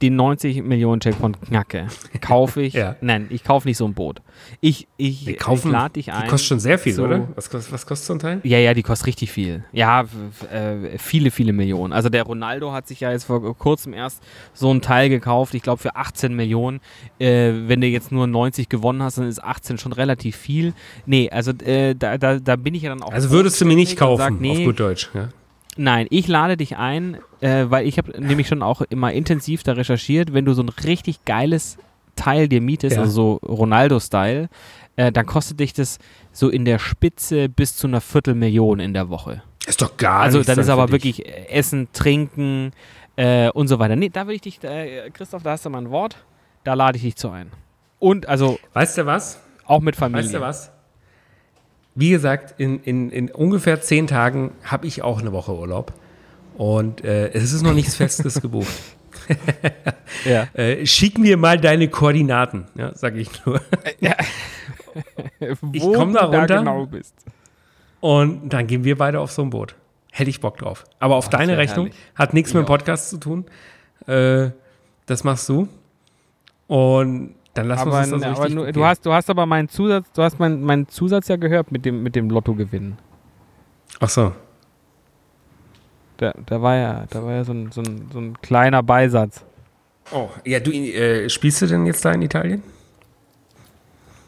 den 90 Millionen Checkpoint knacke, kaufe ich, Ja. nein, ich kaufe nicht so ein Boot. Ich, ich, kaufen, ich lade dich die ein. kostet schon sehr viel, so- oder? Was, kostet- was kostet so ein Teil? Ja, ja, die kostet richtig viel. Ja, äh, viele, viele Millionen. Also der Ronaldo hat sich ja jetzt vor kurzem erst so ein Teil gekauft, ich glaube für 18 Millionen. Äh, wenn du jetzt nur 90 gewonnen hast, dann ist 18 schon relativ viel. Nee, also äh, da, da, da bin ich ja dann auch. Also würdest du mir nicht kaufen, sag, nee, auf gut Deutsch. Ja? Nein, ich lade dich ein, äh, weil ich habe nämlich schon auch immer intensiv da recherchiert, wenn du so ein richtig geiles Teil dir mietest, Ja. also so Ronaldo-Style, äh, dann kostet dich das so in der Spitze bis zu einer Viertelmillion in der Woche. Ist doch gar also dann ist aber dich. wirklich äh, Essen, Trinken äh, und so weiter. Nee, da würde ich dich, äh, Christoph, da hast du mal ein Wort, da lade ich dich zu ein. Und also Weißt du was? auch mit Familie. Weißt du was? Wie gesagt, in, in, in ungefähr zehn Tagen habe ich auch eine Woche Urlaub. Und äh, es ist noch nichts Festes gebucht. Ja. Äh, schick mir mal deine Koordinaten, ja, sage ich nur. Ich Wo komm da du runter. genau bist. Und dann gehen wir beide auf so ein Boot. Hätte ich Bock drauf. Aber auf deine wär Rechnung. herrlich. Hat nichts Ich mit dem. Podcast zu tun. Äh, das machst du. Und dann wir Aber, uns das aber richtig du hast, du hast aber meinen Zusatz, du hast meinen meinen Zusatz ja gehört mit dem, mit dem Lottogewinn. Ach so. Da, da war ja, da war ja so ein, so ein, so ein kleiner Beisatz. Oh, ja, du äh, spielst du denn jetzt da in Italien?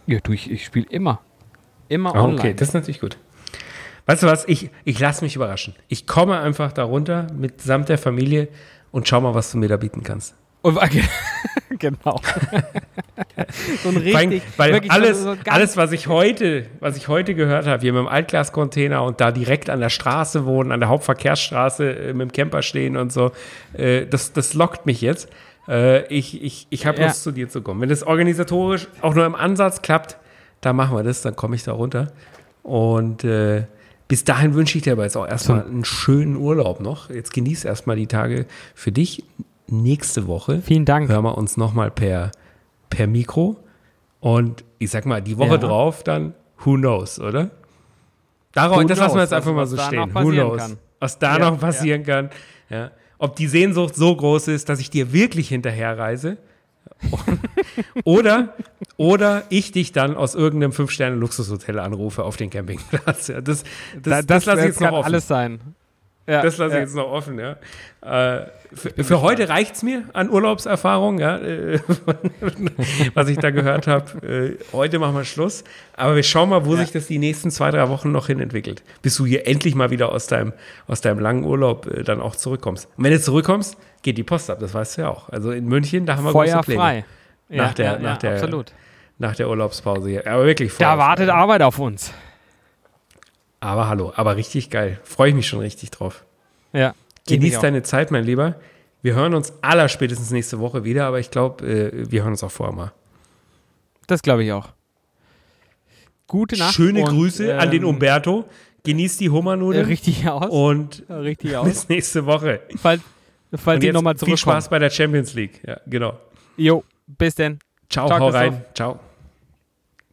Ja, du, ich, ich spiele immer. Immer Ah, online. okay, das ist natürlich gut. Weißt du was? Ich, ich lasse mich überraschen. Ich komme einfach da runter mitsamt der Familie und schau mal, was du mir da bieten kannst. Und, genau. so ein Weil, richtig, weil wirklich alles, so, so alles, was ich heute, was ich heute gehört habe, hier mit dem Altglascontainer und da direkt an der Straße wohnen, an der Hauptverkehrsstraße äh, mit dem Camper stehen und so, äh, das, das lockt mich jetzt. Äh, ich ich, ich habe Ja. Lust, zu dir zu kommen. Wenn das organisatorisch auch nur im Ansatz klappt, dann machen wir das, dann komme ich da runter. Und äh, bis dahin wünsche ich dir aber jetzt auch erstmal einen schönen Urlaub noch. Jetzt genieß erstmal die Tage für dich. Nächste Woche Vielen Dank. hören wir uns nochmal per, per Mikro. Und ich sag mal, die Woche Ja. drauf dann, who knows, oder? Darauf, Who das lassen wir jetzt einfach mal so stehen. Who knows? kann. Was da Ja, noch passieren kann. Ja. Ob die Sehnsucht so groß ist, dass ich dir wirklich hinterherreise. oder, oder ich dich dann aus irgendeinem Fünf-Sterne-Luxushotel anrufe auf den Campingplatz. Ja, das das, das, lasse ich jetzt noch kann offen. alles sein. Ja, Das lasse ja. ich jetzt noch offen, ja. Äh, für, für heute reicht es mir an Urlaubserfahrung, ja, äh, was ich da gehört habe. Äh, heute machen wir Schluss. Aber wir schauen mal, wo sich das die nächsten zwei, drei Wochen noch hin entwickelt. Bis du hier endlich mal wieder aus deinem, aus deinem langen Urlaub äh, dann auch zurückkommst. Und wenn du zurückkommst, geht die Post ab, das weißt du ja auch. Also in München, da haben wir große Feuer Pläne. frei. Nach der- nach der- absolut. Nach der Urlaubspause hier. Aber wirklich Da Feuer wartet frei. Arbeit auf uns. Aber hallo, aber richtig geil. Freue ich mich schon richtig drauf. Ja. Genieß deine Zeit, mein Lieber. Wir hören uns aller spätestens nächste Woche wieder, aber ich glaube, äh, wir hören uns auch vorher mal. Das glaube ich auch. Gute Nacht. Schöne und, Grüße an den ähm, Umberto. Genieß die äh, Hummernudeln Richtig aus. und richtig aus. bis nächste Woche. Falls, falls Und jetzt nochmal viel zurückkommen. Spaß bei der Champions League. Ja, genau. Jo, bis denn. Ciao, Ciao, hau rein. Ciao.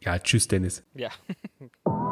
Ja, tschüss, Dennis. Ja.